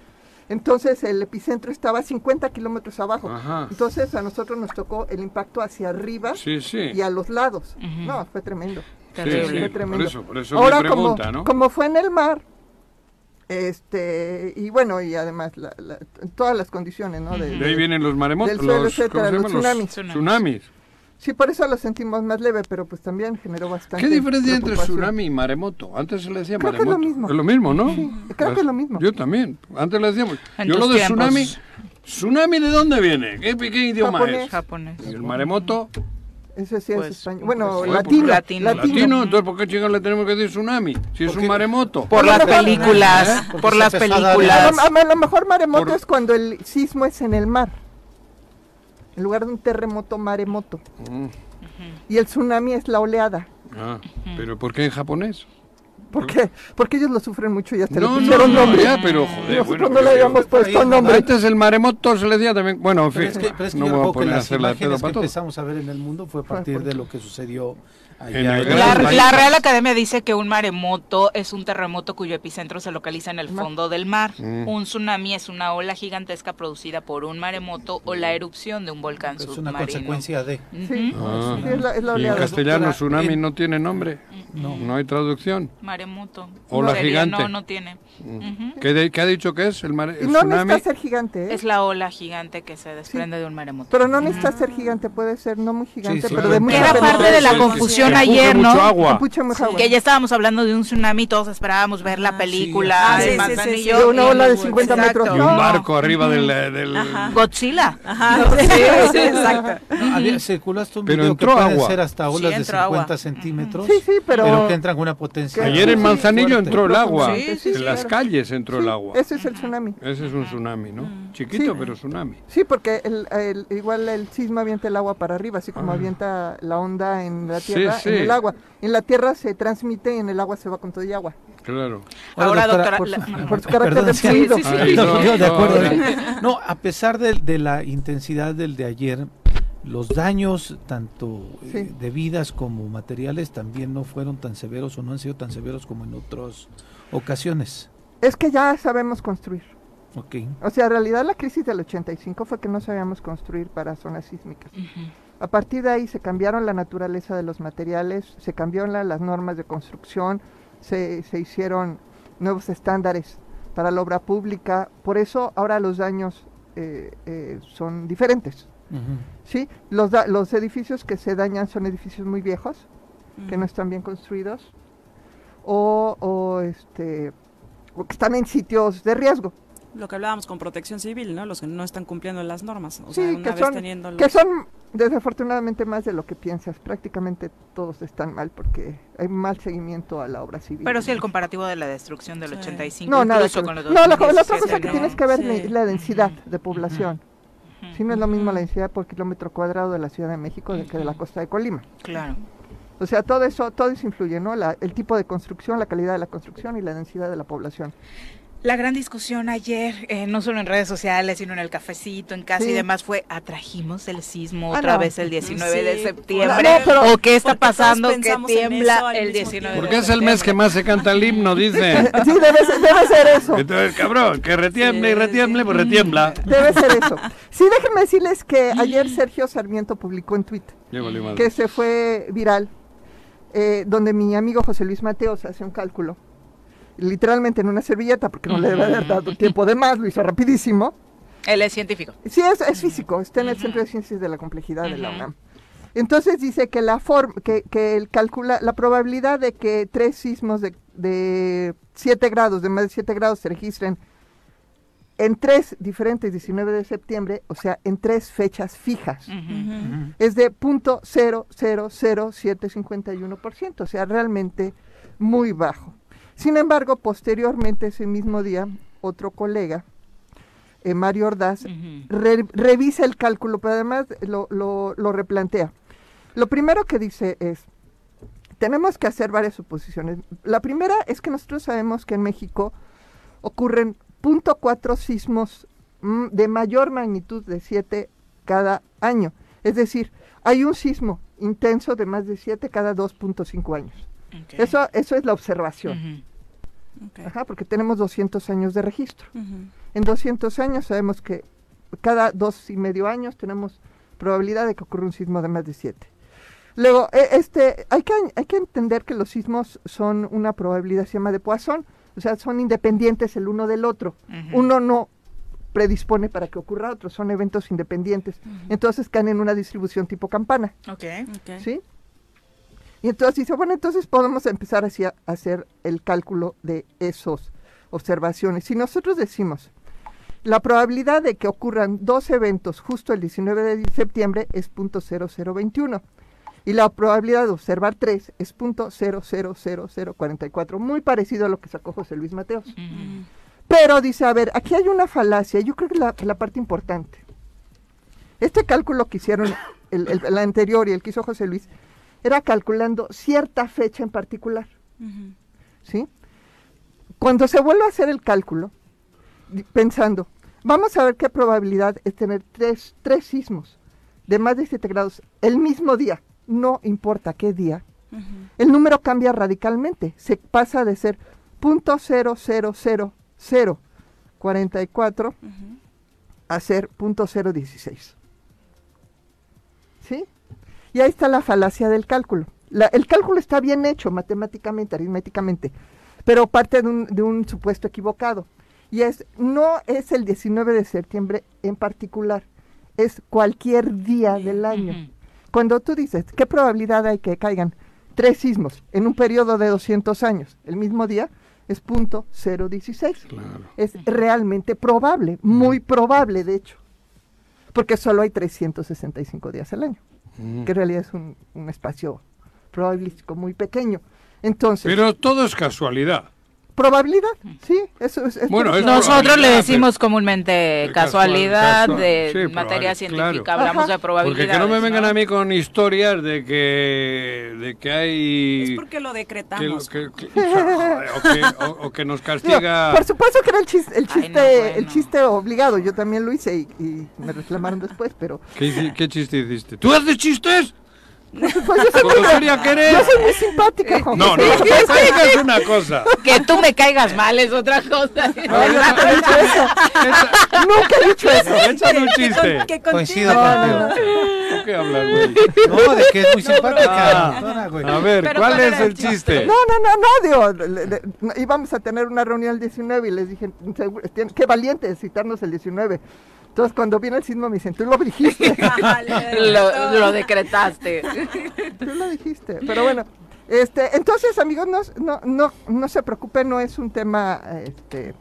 H: Entonces el epicentro estaba a 50 kilómetros abajo. Entonces a nosotros nos tocó el impacto hacia arriba y a los lados. No, fue tremendo.
B: fue tremendo. Por eso, Ahora, pregunta,
H: como,
B: ¿no?
H: como fue en el mar, este y bueno y además todas las condiciones, ¿no?
B: De, ahí vienen los maremotos, los,
H: tsunamis.
B: tsunamis.
H: Sí, por eso lo sentimos más leve, pero pues también generó bastante.
B: ¿Qué diferencia entre tsunami y maremoto? Antes se le decía
H: creo
B: maremoto.
H: Que es lo mismo.
B: Es lo mismo, ¿no?
H: Sí, creo que es lo mismo.
B: Yo también. Antes le decíamos. yo lo de tsunami. ¿Tsunami de dónde viene? ¿Qué, qué idioma
H: japonés.
B: es?
A: Japonés.
B: ¿Y el maremoto?
H: Ese sí es pues, español. Bueno, pues, latino, latino,
B: latino. Entonces, ¿por qué chingados le tenemos que decir tsunami? Si es un maremoto.
A: Por las películas. ¿Eh? Por las películas.
H: A lo mejor maremoto es cuando el sismo es en el mar. En lugar de un terremoto, maremoto. Mm. Y el tsunami es la oleada.
B: Ah, pero ¿por qué en japonés?
H: ¿Por qué? Porque ellos lo sufren mucho y hasta no, le pusieron no, nombre.
B: Ya, pero joder,
H: Nosotros
B: bueno,
H: no le habíamos puesto nombre.
B: Antes el maremoto se le decía también, bueno, en fin, pero es que, pero es que no
C: voy a poner a hacer la que empezamos a ver en el mundo fue a partir de lo que sucedió
A: la, Real Academia dice que un maremoto es un terremoto cuyo epicentro se localiza en el fondo del mar. Mm. Un tsunami es una ola gigantesca producida por un maremoto o la erupción de un volcán
C: es
A: submarino.
C: Es una consecuencia de.
H: Sí, ah. es la,
B: ¿Y en castellano tsunami no tiene nombre? No. No hay traducción.
A: Maremoto.
B: Ola gigante.
A: No, no tiene.
B: Mm. ¿Qué, ha dicho que es el, mar,
H: no necesita ser gigante. ¿eh?
A: Es la ola gigante que se desprende de un maremoto.
H: Pero no necesita ser gigante, puede ser no muy gigante, pero de mucha
A: Era parte de la confusión ayer, ¿no?
B: Agua.
A: Que ya estábamos hablando de un tsunami, todos esperábamos ver la ah, película
H: ah, de una ola de 50 metros.
B: Y un barco arriba del, del...
A: Godzilla.
C: Ajá. Exacto. circulaste un pero video entró que agua. ser hasta olas de 50 centímetros.
H: Sí, sí, pero...
C: Pero que entran con una potencia.
B: Ayer en Manzanillo entró el agua. en las calles entró el agua.
H: Ese es el tsunami.
B: Ese es un tsunami, ¿no? Chiquito, pero tsunami.
H: Sí, porque el, igual el sismo avienta el agua para arriba, así como ah. avienta la onda en la tierra, en el agua. En la tierra se transmite y en el agua se va con todo y agua.
B: Claro.
A: Ahora, doctora,
H: por, su, carácter de fluido. Sí, sí,
C: no, de acuerdo. No, a pesar de, de, la intensidad del de ayer, los daños tanto eh, de vidas como materiales también no fueron tan severos o no han sido tan severos como en otras ocasiones.
H: Es que ya sabemos construir.
C: Okay.
H: O sea, en realidad la crisis del 85 fue que no sabíamos construir para zonas sísmicas. A partir de ahí se cambiaron la naturaleza de los materiales, se cambiaron las normas de construcción, se, hicieron nuevos estándares para la obra pública, por eso ahora los daños eh, eh, son diferentes. ¿Sí? Los, los edificios que se dañan son edificios muy viejos, que no están bien construidos, o, o, este, o que están en sitios de riesgo
E: lo que hablábamos con protección civil, ¿no? Los que no están cumpliendo las normas.
H: O sí, que, son, que son desafortunadamente más de lo que piensas. Prácticamente todos están mal porque hay mal seguimiento a la obra civil.
A: Pero sí, el comparativo de la destrucción del 85,
H: no, nada con los No, la, otra cosa que tienes que ver es la densidad de población. Si no es lo mismo la densidad por kilómetro cuadrado de la Ciudad de México que de la costa de Colima.
A: Claro.
H: O sea, todo eso, todo eso influye, ¿no? La, el tipo de construcción, la calidad de la construcción y la densidad de la población.
A: La gran discusión ayer, eh, no solo en redes sociales, sino en el cafecito, en casa y demás, fue atrajimos el sismo ah, otra vez el 19 de septiembre. ¿O qué está pasando que tiembla el 19
B: Porque es el mes que más se canta el himno, dice.
H: sí, debe ser, debe ser eso.
B: Entonces, cabrón, que retiemble y retiemble, pues retiembla.
H: Debe ser eso. Sí, déjenme decirles que ayer Sergio Sarmiento publicó en Twitter que se fue viral, eh, donde mi amigo José Luis Mateos hace un cálculo literalmente en una servilleta, porque no le debe haber dado tiempo de más, lo hizo rapidísimo.
A: Él es científico.
H: Sí, es, es físico, está en el Centro de Ciencias de la Complejidad de la UNAM. Entonces dice que la forma, que, que el calcula, la probabilidad de que tres sismos de, de 7 grados, de más de 7 grados se registren en tres diferentes 19 de septiembre, o sea, en tres fechas fijas, es de .0000751%, o sea, realmente muy bajo. Sin embargo, posteriormente, ese mismo día, otro colega, eh, Mario Ordaz, revisa el cálculo, pero además lo, lo, lo replantea. Lo primero que dice es, tenemos que hacer varias suposiciones. La primera es que nosotros sabemos que en México ocurren .4 sismos mm, de mayor magnitud de 7 cada año. Es decir, hay un sismo intenso de más de 7 cada 2.5 años. Eso, eso es la observación. Ajá, porque tenemos 200 años de registro. En 200 años sabemos que cada dos y medio años tenemos probabilidad de que ocurra un sismo de más de 7. Luego, e, este, hay, que, hay que entender que los sismos son una probabilidad, se llama de Poisson, o sea, son independientes el uno del otro. Uno no predispone para que ocurra otro, son eventos independientes. Entonces caen en una distribución tipo campana.
A: Ok.
H: ¿Sí? Y entonces dice, bueno, entonces podemos empezar así a hacer el cálculo de esas observaciones. Si nosotros decimos, la probabilidad de que ocurran dos eventos justo el 19 de septiembre es .0021 y la probabilidad de observar 3 es .000044, muy parecido a lo que sacó José Luis Mateos. Pero dice, a ver, aquí hay una falacia, yo creo que la, la parte importante. Este cálculo que hicieron el, anterior y el que hizo José Luis, era calculando cierta fecha en particular. ¿Sí? Cuando se vuelve a hacer el cálculo, pensando, vamos a ver qué probabilidad es tener tres, tres sismos de más de 7 grados el mismo día no importa qué día, el número cambia radicalmente. Se pasa de ser .00044 a ser .016. Y ahí está la falacia del cálculo. el cálculo está bien hecho matemáticamente, aritméticamente, pero parte de un, de un supuesto equivocado. Y es, no es el 19 de septiembre en particular, es cualquier día del año. Cuando tú dices, ¿qué probabilidad hay que caigan tres sismos en un periodo de 200 años el mismo día? Es punto 016. Es realmente probable, muy probable de hecho, porque solo hay 365 días al año, que en realidad es un, un espacio probabilístico muy pequeño. Entonces,
B: Pero todo es casualidad.
H: Probabilidad, sí, eso es.
A: bueno, nosotros le decimos comúnmente casualidad de materia científica, hablamos de probabilidad.
B: Porque que no me vengan a mí con historias de que de que hay.
E: Es porque lo decretamos.
B: o, que, nos castiga.
H: por supuesto que era el chiste, el chiste, el chiste obligado. Yo también lo hice y, me reclamaron después, pero.
B: ¿Qué, ¿Qué chiste hiciste? ¿Tú haces chistes?
H: Pues yo soy, muy, yo soy muy simpática,
B: No, no, no, es una cosa.
A: Que tú me caigas mal es otra cosa.
H: No, yo nunca he dicho eso. Nunca he dicho eso.
B: Échame un chiste.
C: Que Coincido contigo.
B: ¿Por qué hablar, güey?
C: No, de que es muy simpática.
B: a ver, ¿cuál es el chiste?
H: No, no, no, no, digo, íbamos a tener una reunión el 19 y les dije, qué valiente citarnos el 19. Entonces, cuando viene el sismo, me dicen, tú lo dijiste.
A: lo, decretaste.
H: tú lo dijiste. Pero bueno, este, entonces, amigos, no, no, no, no se preocupen, no es un tema este,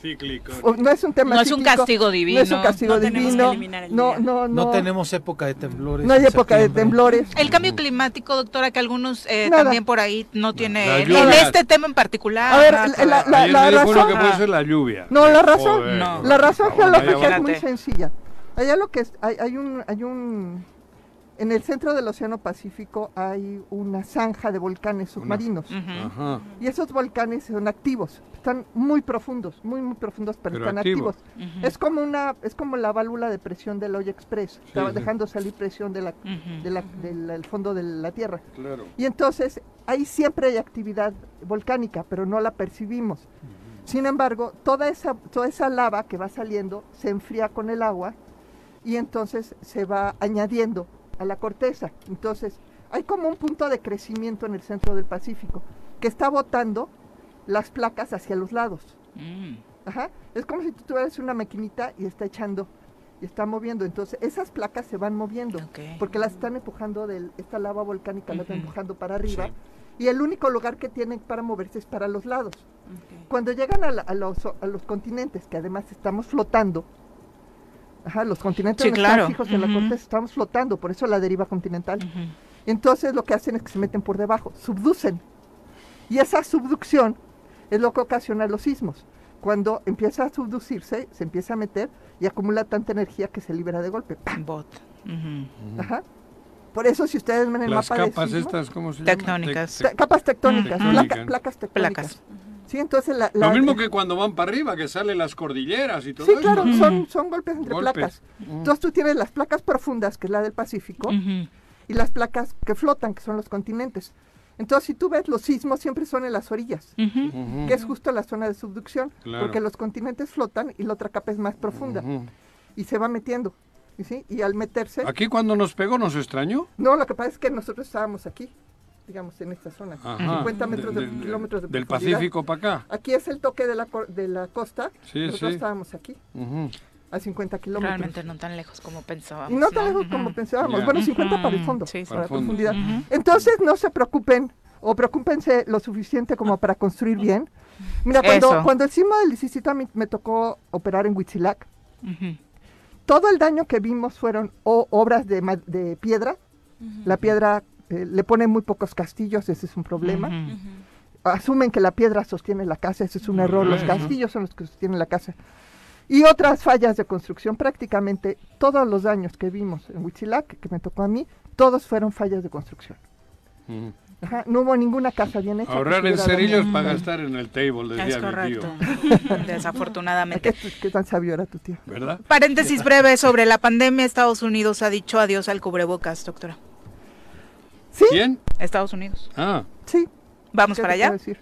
B: cíclico.
H: No es un tema
A: No es un castigo divino.
H: No es un castigo divino.
C: no, no, no. No tenemos época de temblores.
H: No hay época de temblores.
A: El cambio climático, doctora, que algunos eh, también por ahí no tiene. En este tema en particular.
H: A ver, la, la, la, razón.
B: que puede ser la lluvia.
H: No, la razón. La razón geológica es muy sencilla. Allá lo que es, hay, hay un, hay un en el centro del Océano Pacífico hay una zanja de volcanes submarinos. Y esos volcanes son activos, están muy profundos, muy muy profundos, pero, están activos. Es como una es como la válvula de presión del Oye Express, estaba dejando salir presión de la, del fondo de la Tierra. Y entonces ahí siempre hay actividad volcánica, pero no la percibimos. Sin embargo, toda esa toda esa lava que va saliendo se enfría con el agua y entonces se va añadiendo a la corteza. Entonces, hay como un punto de crecimiento en el centro del Pacífico que está botando las placas hacia los lados. Mm. Ajá. Es como si tú tuvieras una maquinita y está echando y está moviendo. Entonces, esas placas se van moviendo porque las están empujando, de esta lava volcánica la están empujando para arriba. Y el único lugar que tienen para moverse es para los lados. Cuando llegan a, los, a, los, continentes, que además estamos flotando, ajá, los continentes
A: sí, claro.
H: de la corte estamos flotando, por eso la deriva continental. Entonces lo que hacen es que se meten por debajo, subducen. Y esa subducción es lo que ocasiona los sismos. Cuando empieza a subducirse, se empieza a meter, y acumula tanta energía que se libera de golpe.
A: Bot.
H: Ajá. Por eso si ustedes ven el
B: Las
H: mapa
B: capas estas, ¿cómo se
A: Tectónicas.
H: capas tectónicas, placas tectónicas. Placas. Sí, entonces la,
B: Lo mismo que cuando van para arriba, que salen las cordilleras y todo
H: Sí, claro, son, son golpes entre placas. Entonces tú tienes las placas profundas, que es la del Pacífico, y las placas que flotan, que son los continentes. Entonces, si tú ves, los sismos siempre son en las orillas, que es justo la zona de subducción, porque los continentes flotan y la otra capa es más profunda y se va metiendo. ¿sí? Y al meterse...
B: ¿Aquí cuando nos pegó nos extrañó?
H: No, lo que pasa es que nosotros estábamos aquí, digamos, en esta zona, 50 metros de, kilómetros de
B: Del Pacífico para acá.
H: Aquí es el toque de la, de la costa, nosotros estábamos aquí a 50 kilómetros.
A: Realmente no tan lejos como pensábamos.
H: No tan lejos como pensábamos. Bueno, 50 para el fondo, para, profundidad. Entonces, no se preocupen o preocupense lo suficiente como para construir bien. Mira, cuando, cuando el sismo del 17 me, tocó operar en Huitzilac, todo el daño que vimos fueron obras de, de piedra. La piedra eh, le pone muy pocos castillos, ese es un problema. Asumen que la piedra sostiene la casa, ese es un error. Los castillos son los que sostienen la casa. Y otras fallas de construcción, prácticamente todos los daños que vimos en Huitzilac, que me tocó a mí, todos fueron fallas de construcción. no hubo ninguna casa bien hecha.
B: Ahorrar en cerillos para gastar en el table, decía es correcto.
A: tío. Desafortunadamente.
H: ¿Qué, tan sabio era tu tío?
B: ¿Verdad?
A: Paréntesis breve sobre la pandemia. Estados Unidos ha dicho adiós al cubrebocas, doctora.
H: ¿Sí?
B: ¿Quién?
A: Estados Unidos.
B: Ah.
H: Sí.
A: ¿Vamos para allá?
H: Decir?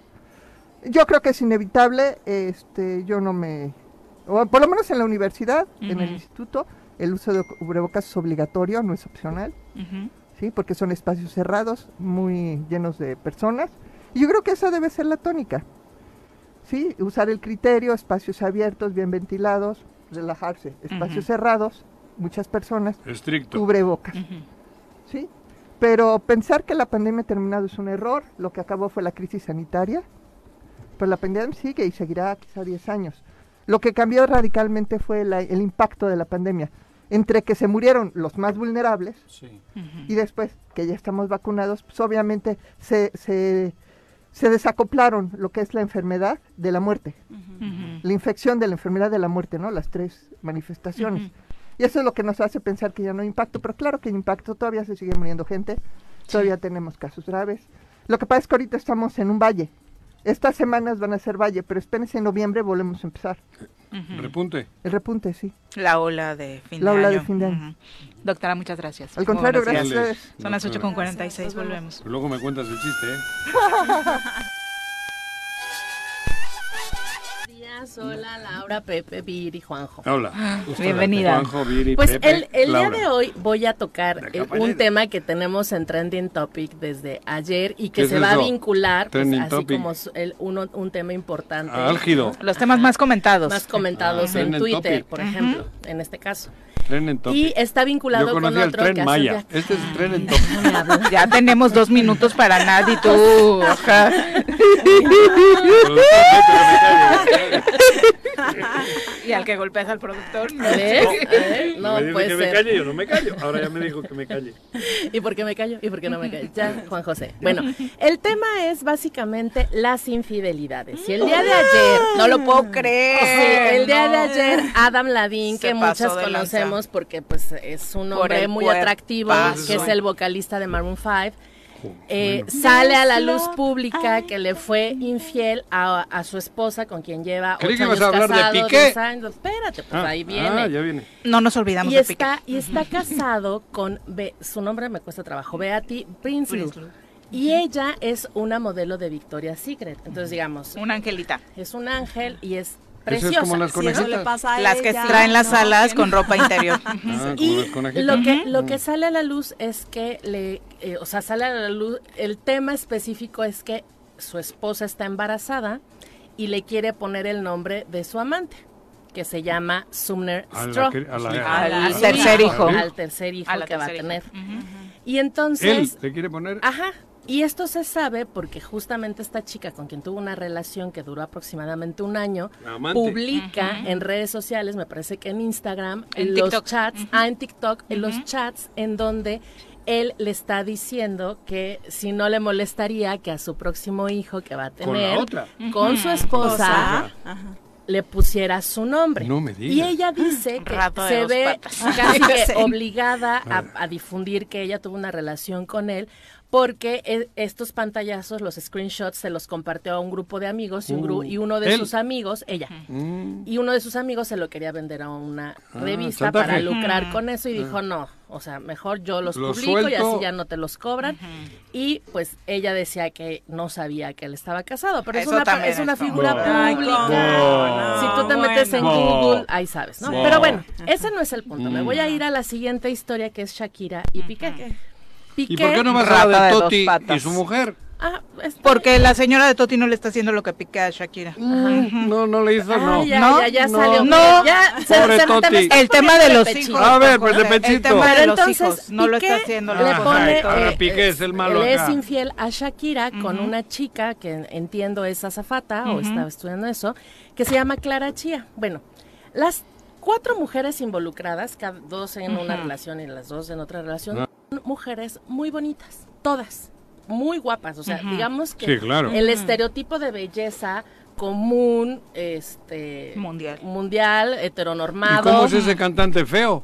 H: Yo creo que es inevitable. Este, yo no me o por lo menos en la universidad, en el instituto, el uso de cubrebocas es obligatorio, no es opcional, ¿sí? porque son espacios cerrados, muy llenos de personas. Y yo creo que esa debe ser la tónica. ¿sí? Usar el criterio, espacios abiertos, bien ventilados, relajarse. Espacios cerrados, muchas personas,
B: Estricto.
H: cubrebocas. ¿sí? Pero pensar que la pandemia ha terminado es un error, lo que acabó fue la crisis sanitaria, pues la pandemia sigue y seguirá quizá 10 años. Lo que cambió radicalmente fue el impacto de la pandemia, entre que se murieron los más vulnerables y después que ya estamos vacunados, pues obviamente se, se, desacoplaron lo que es la enfermedad de la muerte, la infección de la enfermedad de la muerte, ¿no? Las tres manifestaciones. Y eso es lo que nos hace pensar que ya no hay impacto, pero claro que hay impacto, todavía se sigue muriendo gente, todavía tenemos casos graves. Lo que pasa es que ahorita estamos en un valle, estas semanas van a ser valle, pero espérense en noviembre volvemos a empezar.
B: ¿Repunte?
H: El repunte, sí.
A: La ola de fin
H: de
A: año.
H: La ola de fin de año.
A: Doctora, muchas gracias.
H: Al contrario, gracias.
A: Son las 8.46, volvemos.
B: Luego me cuentas el chiste, ¿eh?
I: Hola, Laura, Pepe, Viri, Juanjo.
B: Hola.
A: Bienvenida.
B: Juanjo, Viri,
I: pues
B: Pepe,
I: el, el
B: día
I: de hoy voy a tocar eh, un tema que tenemos en Trending Topic desde ayer y que se va a vincular, pues, así como el, uno, un tema importante.
B: Álgido.
A: Los temas más comentados.
I: Más comentados ah, en Twitter, por ejemplo, en este caso.
B: Tren en
I: y está vinculado con otro
B: el tren
I: que
B: Maya. Este es el tren en.
A: Ya tenemos dos minutos para nadie tú. y al que golpeas al productor.
I: No, ¿Ves?
B: No, me puede que me calle, yo no me callo. Ahora ya me dijo que me calle.
I: ¿Y por qué me callo? ¿Y por qué no me callo? Ya, Juan José. Bueno, el tema es básicamente las infidelidades. Y el día de ayer...
A: No lo puedo creer.
I: Sí, el día de ayer Adam Ladín, que muchas conocemos porque pues es un hombre muy atractivo, que es el vocalista de Maroon 5, eh, sale a la luz pública que le fue infiel a, su esposa con quien lleva ocho años
B: a hablar de Piqué?
I: Espérate, pues ah, ahí ah,
B: viene.
A: No nos olvidamos
I: y
A: de
I: está, Piqué. Y está casado con, su nombre me cuesta trabajo, Beatty Prinsloo. Y ella es una modelo de Victoria's Secret. Entonces, digamos.
A: Una angelita.
I: Es un ángel y es preciosa.
B: como las
A: las que traen las alas con ropa interior.
B: Ah,
I: y lo que lo que sale a la luz es que le, eh, o sea, sale a la luz el tema específico es que su esposa está embarazada y le quiere poner el nombre de su amante. que se llama Sumner Stroh.
A: al tercer hijo.
I: Al tercer hijo que va a tener. Y entonces...
B: Él te quiere poner...
I: Ajá. Y esto se sabe porque justamente esta chica con quien tuvo una relación que duró aproximadamente un año, publica en redes sociales, me parece que en Instagram, en los chats, ah, en TikTok, en los chats en donde él le está diciendo que si no le molestaría que a su próximo hijo que va a tener con, su esposa, le pusiera su nombre.
B: No me
I: Y ella dice que se ve casi que obligada a, difundir que ella tuvo una relación con él porque e, estos pantallazos, los screenshots, se los compartió a un grupo de amigos y, uh, y uno de sus amigos, ella, mm. y uno de sus amigos se lo quería vender a una ah, revista para lucrar con eso y ah. dijo, no, o sea, mejor yo los, publico y así ya no te los cobran. Y pues ella decía que no sabía que él estaba casado, pero es una, es una figura pública. si tú te metes en Google, ahí sabes, ¿no? Pero bueno, ese no es el punto. Me voy a ir a la siguiente historia que es Shakira y Piqué.
B: ¿Y por qué no vas a hablar de Toti y su mujer?
A: Ah, Porque la señora de Toti no le está haciendo lo que pique a Shakira.
B: Mm, no, no le hizo, no.
I: ya,
B: no,
I: ya, ya salió.
A: No,
I: ya,
B: Pobre Toti.
A: El tema de los hijos.
B: A ver, pues de pechito.
A: El tema de los hijos no lo está haciendo.
I: Le pone,
B: ahora Piqué es el malo
I: Él es infiel a Shakira con una chica que entiendo es azafata o estaba estudiando eso, que se llama Clara Chía. Bueno, las cuatro mujeres involucradas, cada dos en una relación y las dos en otra relación, ah. Mujeres muy bonitas todas muy guapas, o sea, digamos que el estereotipo de belleza común, este
A: mundial,
I: mundial, heteronormado.
B: ¿Y cómo es ese cantante feo?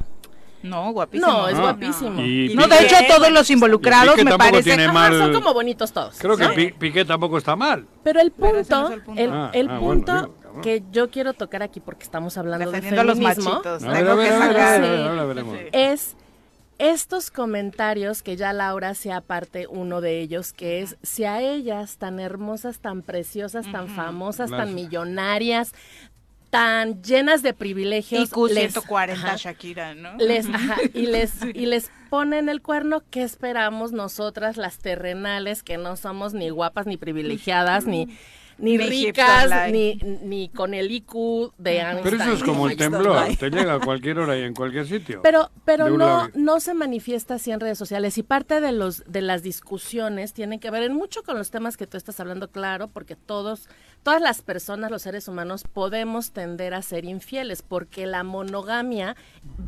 A: No, guapísimo.
I: No, es guapísimo.
A: No, de hecho todos los involucrados me parece
I: que son como bonitos todos.
B: Creo que Piqué tampoco está mal.
I: Pero el punto, el punto, ah, ah, que yo quiero tocar aquí porque estamos hablando de feminismo, es estos comentarios que ya Laura sea parte uno de ellos, que es si a ellas tan hermosas, tan preciosas, tan famosas, tan millonarias, tan llenas de privilegios.
A: IQ 140 Shakira, ¿no?
I: Les, y les y les ponen el cuerno, ¿qué esperamos nosotras las terrenales que no somos ni guapas ni privilegiadas ni ni, ricas, ni, ni con el IQ de Einstein.
B: Pero eso es como el temblor, te llega a cualquier hora y en cualquier sitio.
I: Pero, pero no, no se manifiesta así en redes sociales y parte de los de las discusiones tienen que ver en mucho con los temas que tú estás hablando, claro, porque todos, todas las personas, los seres humanos, podemos tender a ser infieles, porque la monogamia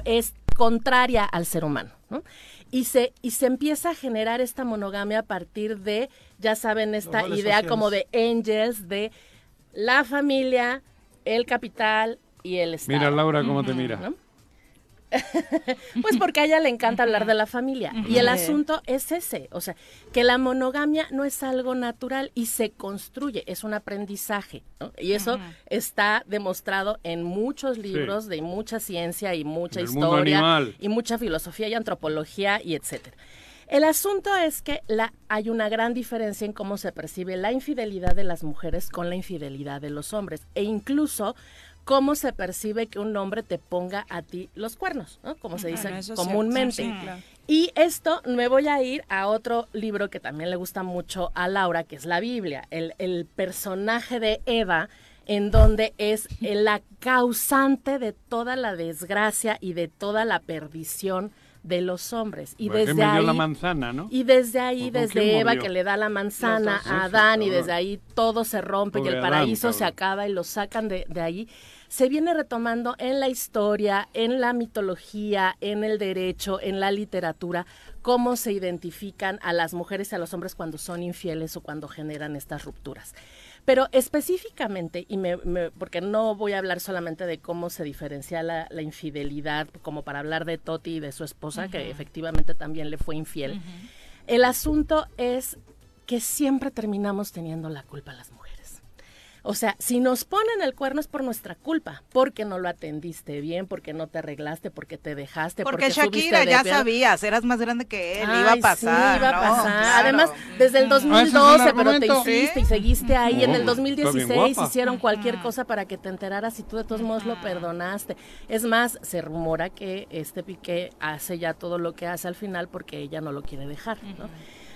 I: es contraria al ser humano, ¿no? y se, y se empieza a generar esta monogamia a partir de, ya saben, esta idea como de angels, de la familia, el capital y el Estado.
B: Mira Laura cómo te mira.
I: pues porque a ella le encanta hablar de la familia. Y el asunto es ese, o sea, que la monogamia no es algo natural y se construye, es un aprendizaje. Y eso está demostrado en muchos libros de mucha ciencia y mucha historia y mucha filosofía y antropología y etcétera. El asunto es que la, hay una gran diferencia en cómo se percibe la infidelidad de las mujeres con la infidelidad de los hombres. E incluso cómo se percibe que un hombre te ponga a ti los cuernos, ¿no? Como se dice comúnmente. Y esto me voy a ir a otro libro que también le gusta mucho a Laura, que es la Biblia, el, el personaje de Eva, en donde es la causante de toda la desgracia y de toda la perdición de los hombres. Y desde ahí,
B: la manzana, ¿no?
I: Y desde ahí, desde Eva que le da la manzana a Adán, y desde ahí todo se rompe y el paraíso se acaba y lo sacan de, de ahí se viene retomando en la historia, en la mitología, en el derecho, en la literatura, cómo se identifican a las mujeres y a los hombres cuando son infieles o cuando generan estas rupturas. Pero específicamente, y me, porque no voy a hablar solamente de cómo se diferencia la, infidelidad, como para hablar de Toti y de su esposa, que efectivamente también le fue infiel, el asunto es que siempre terminamos teniendo la culpa las mujeres. O sea, si nos ponen el cuerno es por nuestra culpa, porque no lo atendiste bien, porque no te arreglaste, porque te dejaste,
A: porque, porque Shakira ya sabías, eras más grande que él, iba a pasar.
I: Sí, iba a pasar. Además, desde el 2012, ah, pero te hiciste y seguiste ahí. en el 2016 hicieron cualquier cosa para que te enteraras y tú de todos modos lo perdonaste. Es más, se rumora que este Piqué hace ya todo lo que hace al final porque ella no lo quiere dejar, ¿no?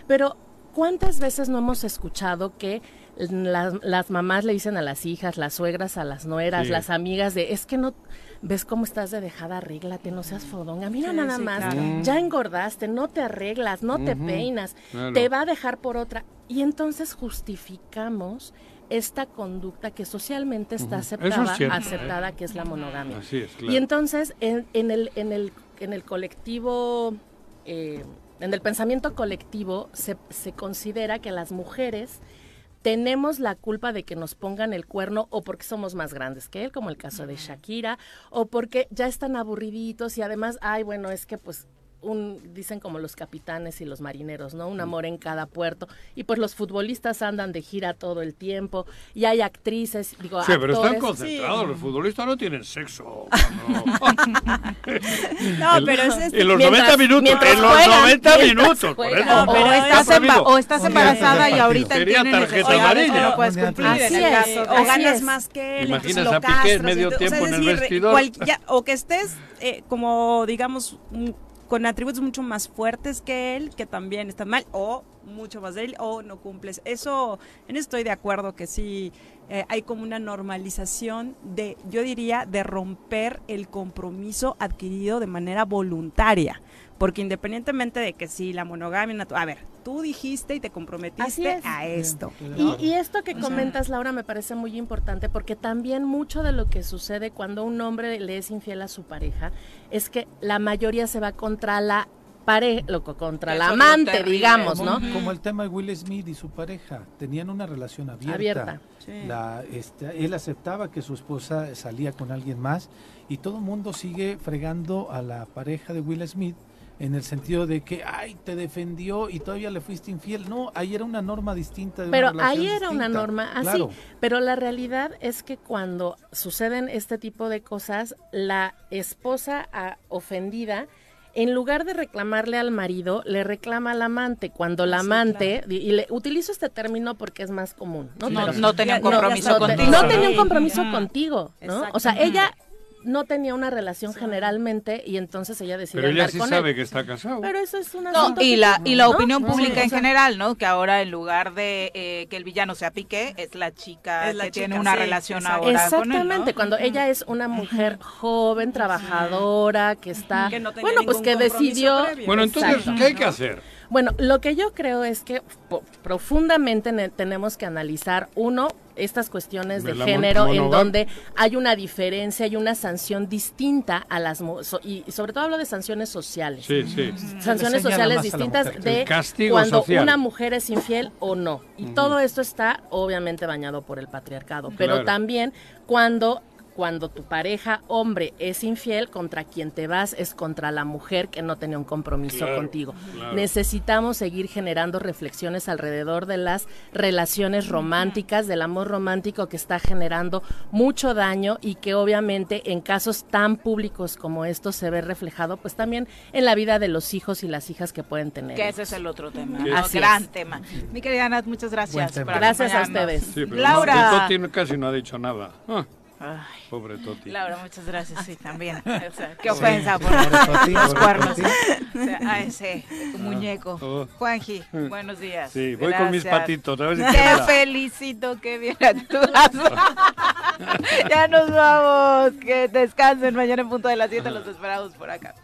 I: Pero ¿cuántas veces no hemos escuchado que las, mamás le dicen a las hijas, las suegras a las nueras, las amigas de, es que no, ves cómo estás de dejada, arréglate, no seas fodonga, mira nada más, ya engordaste, no te arreglas, no te peinas, te va a dejar por otra. Y entonces justificamos esta conducta que socialmente está aceptada, aceptada que es la monogamia. Y entonces en, el, en, el, en el colectivo, eh, en el pensamiento colectivo se, se considera que las mujeres tenemos la culpa de que nos pongan el cuerno o porque somos más grandes que él, como el caso de Shakira, o porque ya están aburriditos y además, ay, bueno, es que pues un, dicen como los capitanes y los marineros, ¿no? Un amor en cada puerto. Y pues los futbolistas andan de gira todo el tiempo y hay actrices, digo,
B: Sí, pero están concentrados, los futbolistas no tienen sexo.
E: No, pero es,
B: En los 90 minutos, en los 90 minutos. Por
E: eso, o, estás o, estás embarazada y ahorita tienes tarjeta amarilla. No puedes cumplir en el caso. O ganas más que él.
B: Imaginas a Piqué medio tiempo en el vestidor.
E: O que estés eh, como, digamos, con atributos mucho más fuertes que él, que también está mal, o mucho más de él, o no cumples. Eso, en eso estoy de acuerdo que sí eh, hay como una normalización de, yo diría, de romper el compromiso adquirido de manera voluntaria. Porque independientemente de que sí, la monogamia, a ver, tú dijiste y te comprometiste a esto.
I: Y, esto que comentas, Laura, me parece muy importante porque también mucho de lo que sucede cuando un hombre le es infiel a su pareja es que la mayoría se va contra la pareja, contra la amante, digamos, ¿no?
C: Como el tema de Will Smith y su pareja, tenían una relación abierta. La, este, él aceptaba que su esposa salía con alguien más y todo el mundo sigue fregando a la pareja de Will Smith en el sentido de que, ay, te defendió y todavía le fuiste infiel. No, ahí era una norma distinta. De
I: pero ahí era una norma así. Pero la realidad es que cuando suceden este tipo de cosas, la esposa ofendida en lugar de reclamarle al marido, le reclama al amante. Cuando la amante, y, le utilizo este término porque es más común, ¿no?
E: No, tenía un compromiso contigo.
I: No tenía un compromiso contigo, ¿no? O sea, ella no tenía una relación generalmente y entonces ella decidió
B: Pero ella sí sabe que está casado.
I: Pero eso es una
A: no, y la y la opinión pública en general, ¿no? Que ahora en lugar de eh, que el villano sea Piqué, es la chica que tiene una relación ahora
I: Exactamente, cuando ella es una mujer joven, trabajadora, que está bueno, pues que decidió
B: Bueno, entonces, ¿qué hay que hacer?
I: Bueno, lo que yo creo es que profundamente tenemos que analizar, uno, estas cuestiones de, género en donde hay una diferencia y una sanción distinta a las y sobre todo hablo de sanciones sociales.
B: Sí, sí.
I: sanciones sociales distintas de cuando una mujer es infiel o no. Y todo esto está obviamente bañado por el patriarcado pero también cuando cuando tu pareja hombre es infiel, contra quien te vas es contra la mujer que no tenía un compromiso contigo. Necesitamos seguir generando reflexiones alrededor de las relaciones románticas, del amor romántico que está generando mucho daño y que obviamente en casos tan públicos como estos se ve reflejado pues también en la vida de los hijos y las hijas que pueden tener.
A: Que ese es el otro tema, gran tema. Mi querida Nat, muchas gracias.
I: gracias a ustedes.
B: Laura. casi no ha dicho nada. Ah. Ay, Pobre Toti.
A: Laura, muchas gracias, sí, también. O sea, qué ofensa por los cuernos a ese muñeco. Oh. Juanji, buenos días.
B: Sí, voy con mis patitos. A ver si
A: te felicito, qué bien actúas. ya nos vamos. Que descansen. Mañana en punto de las 7 los esperamos por acá.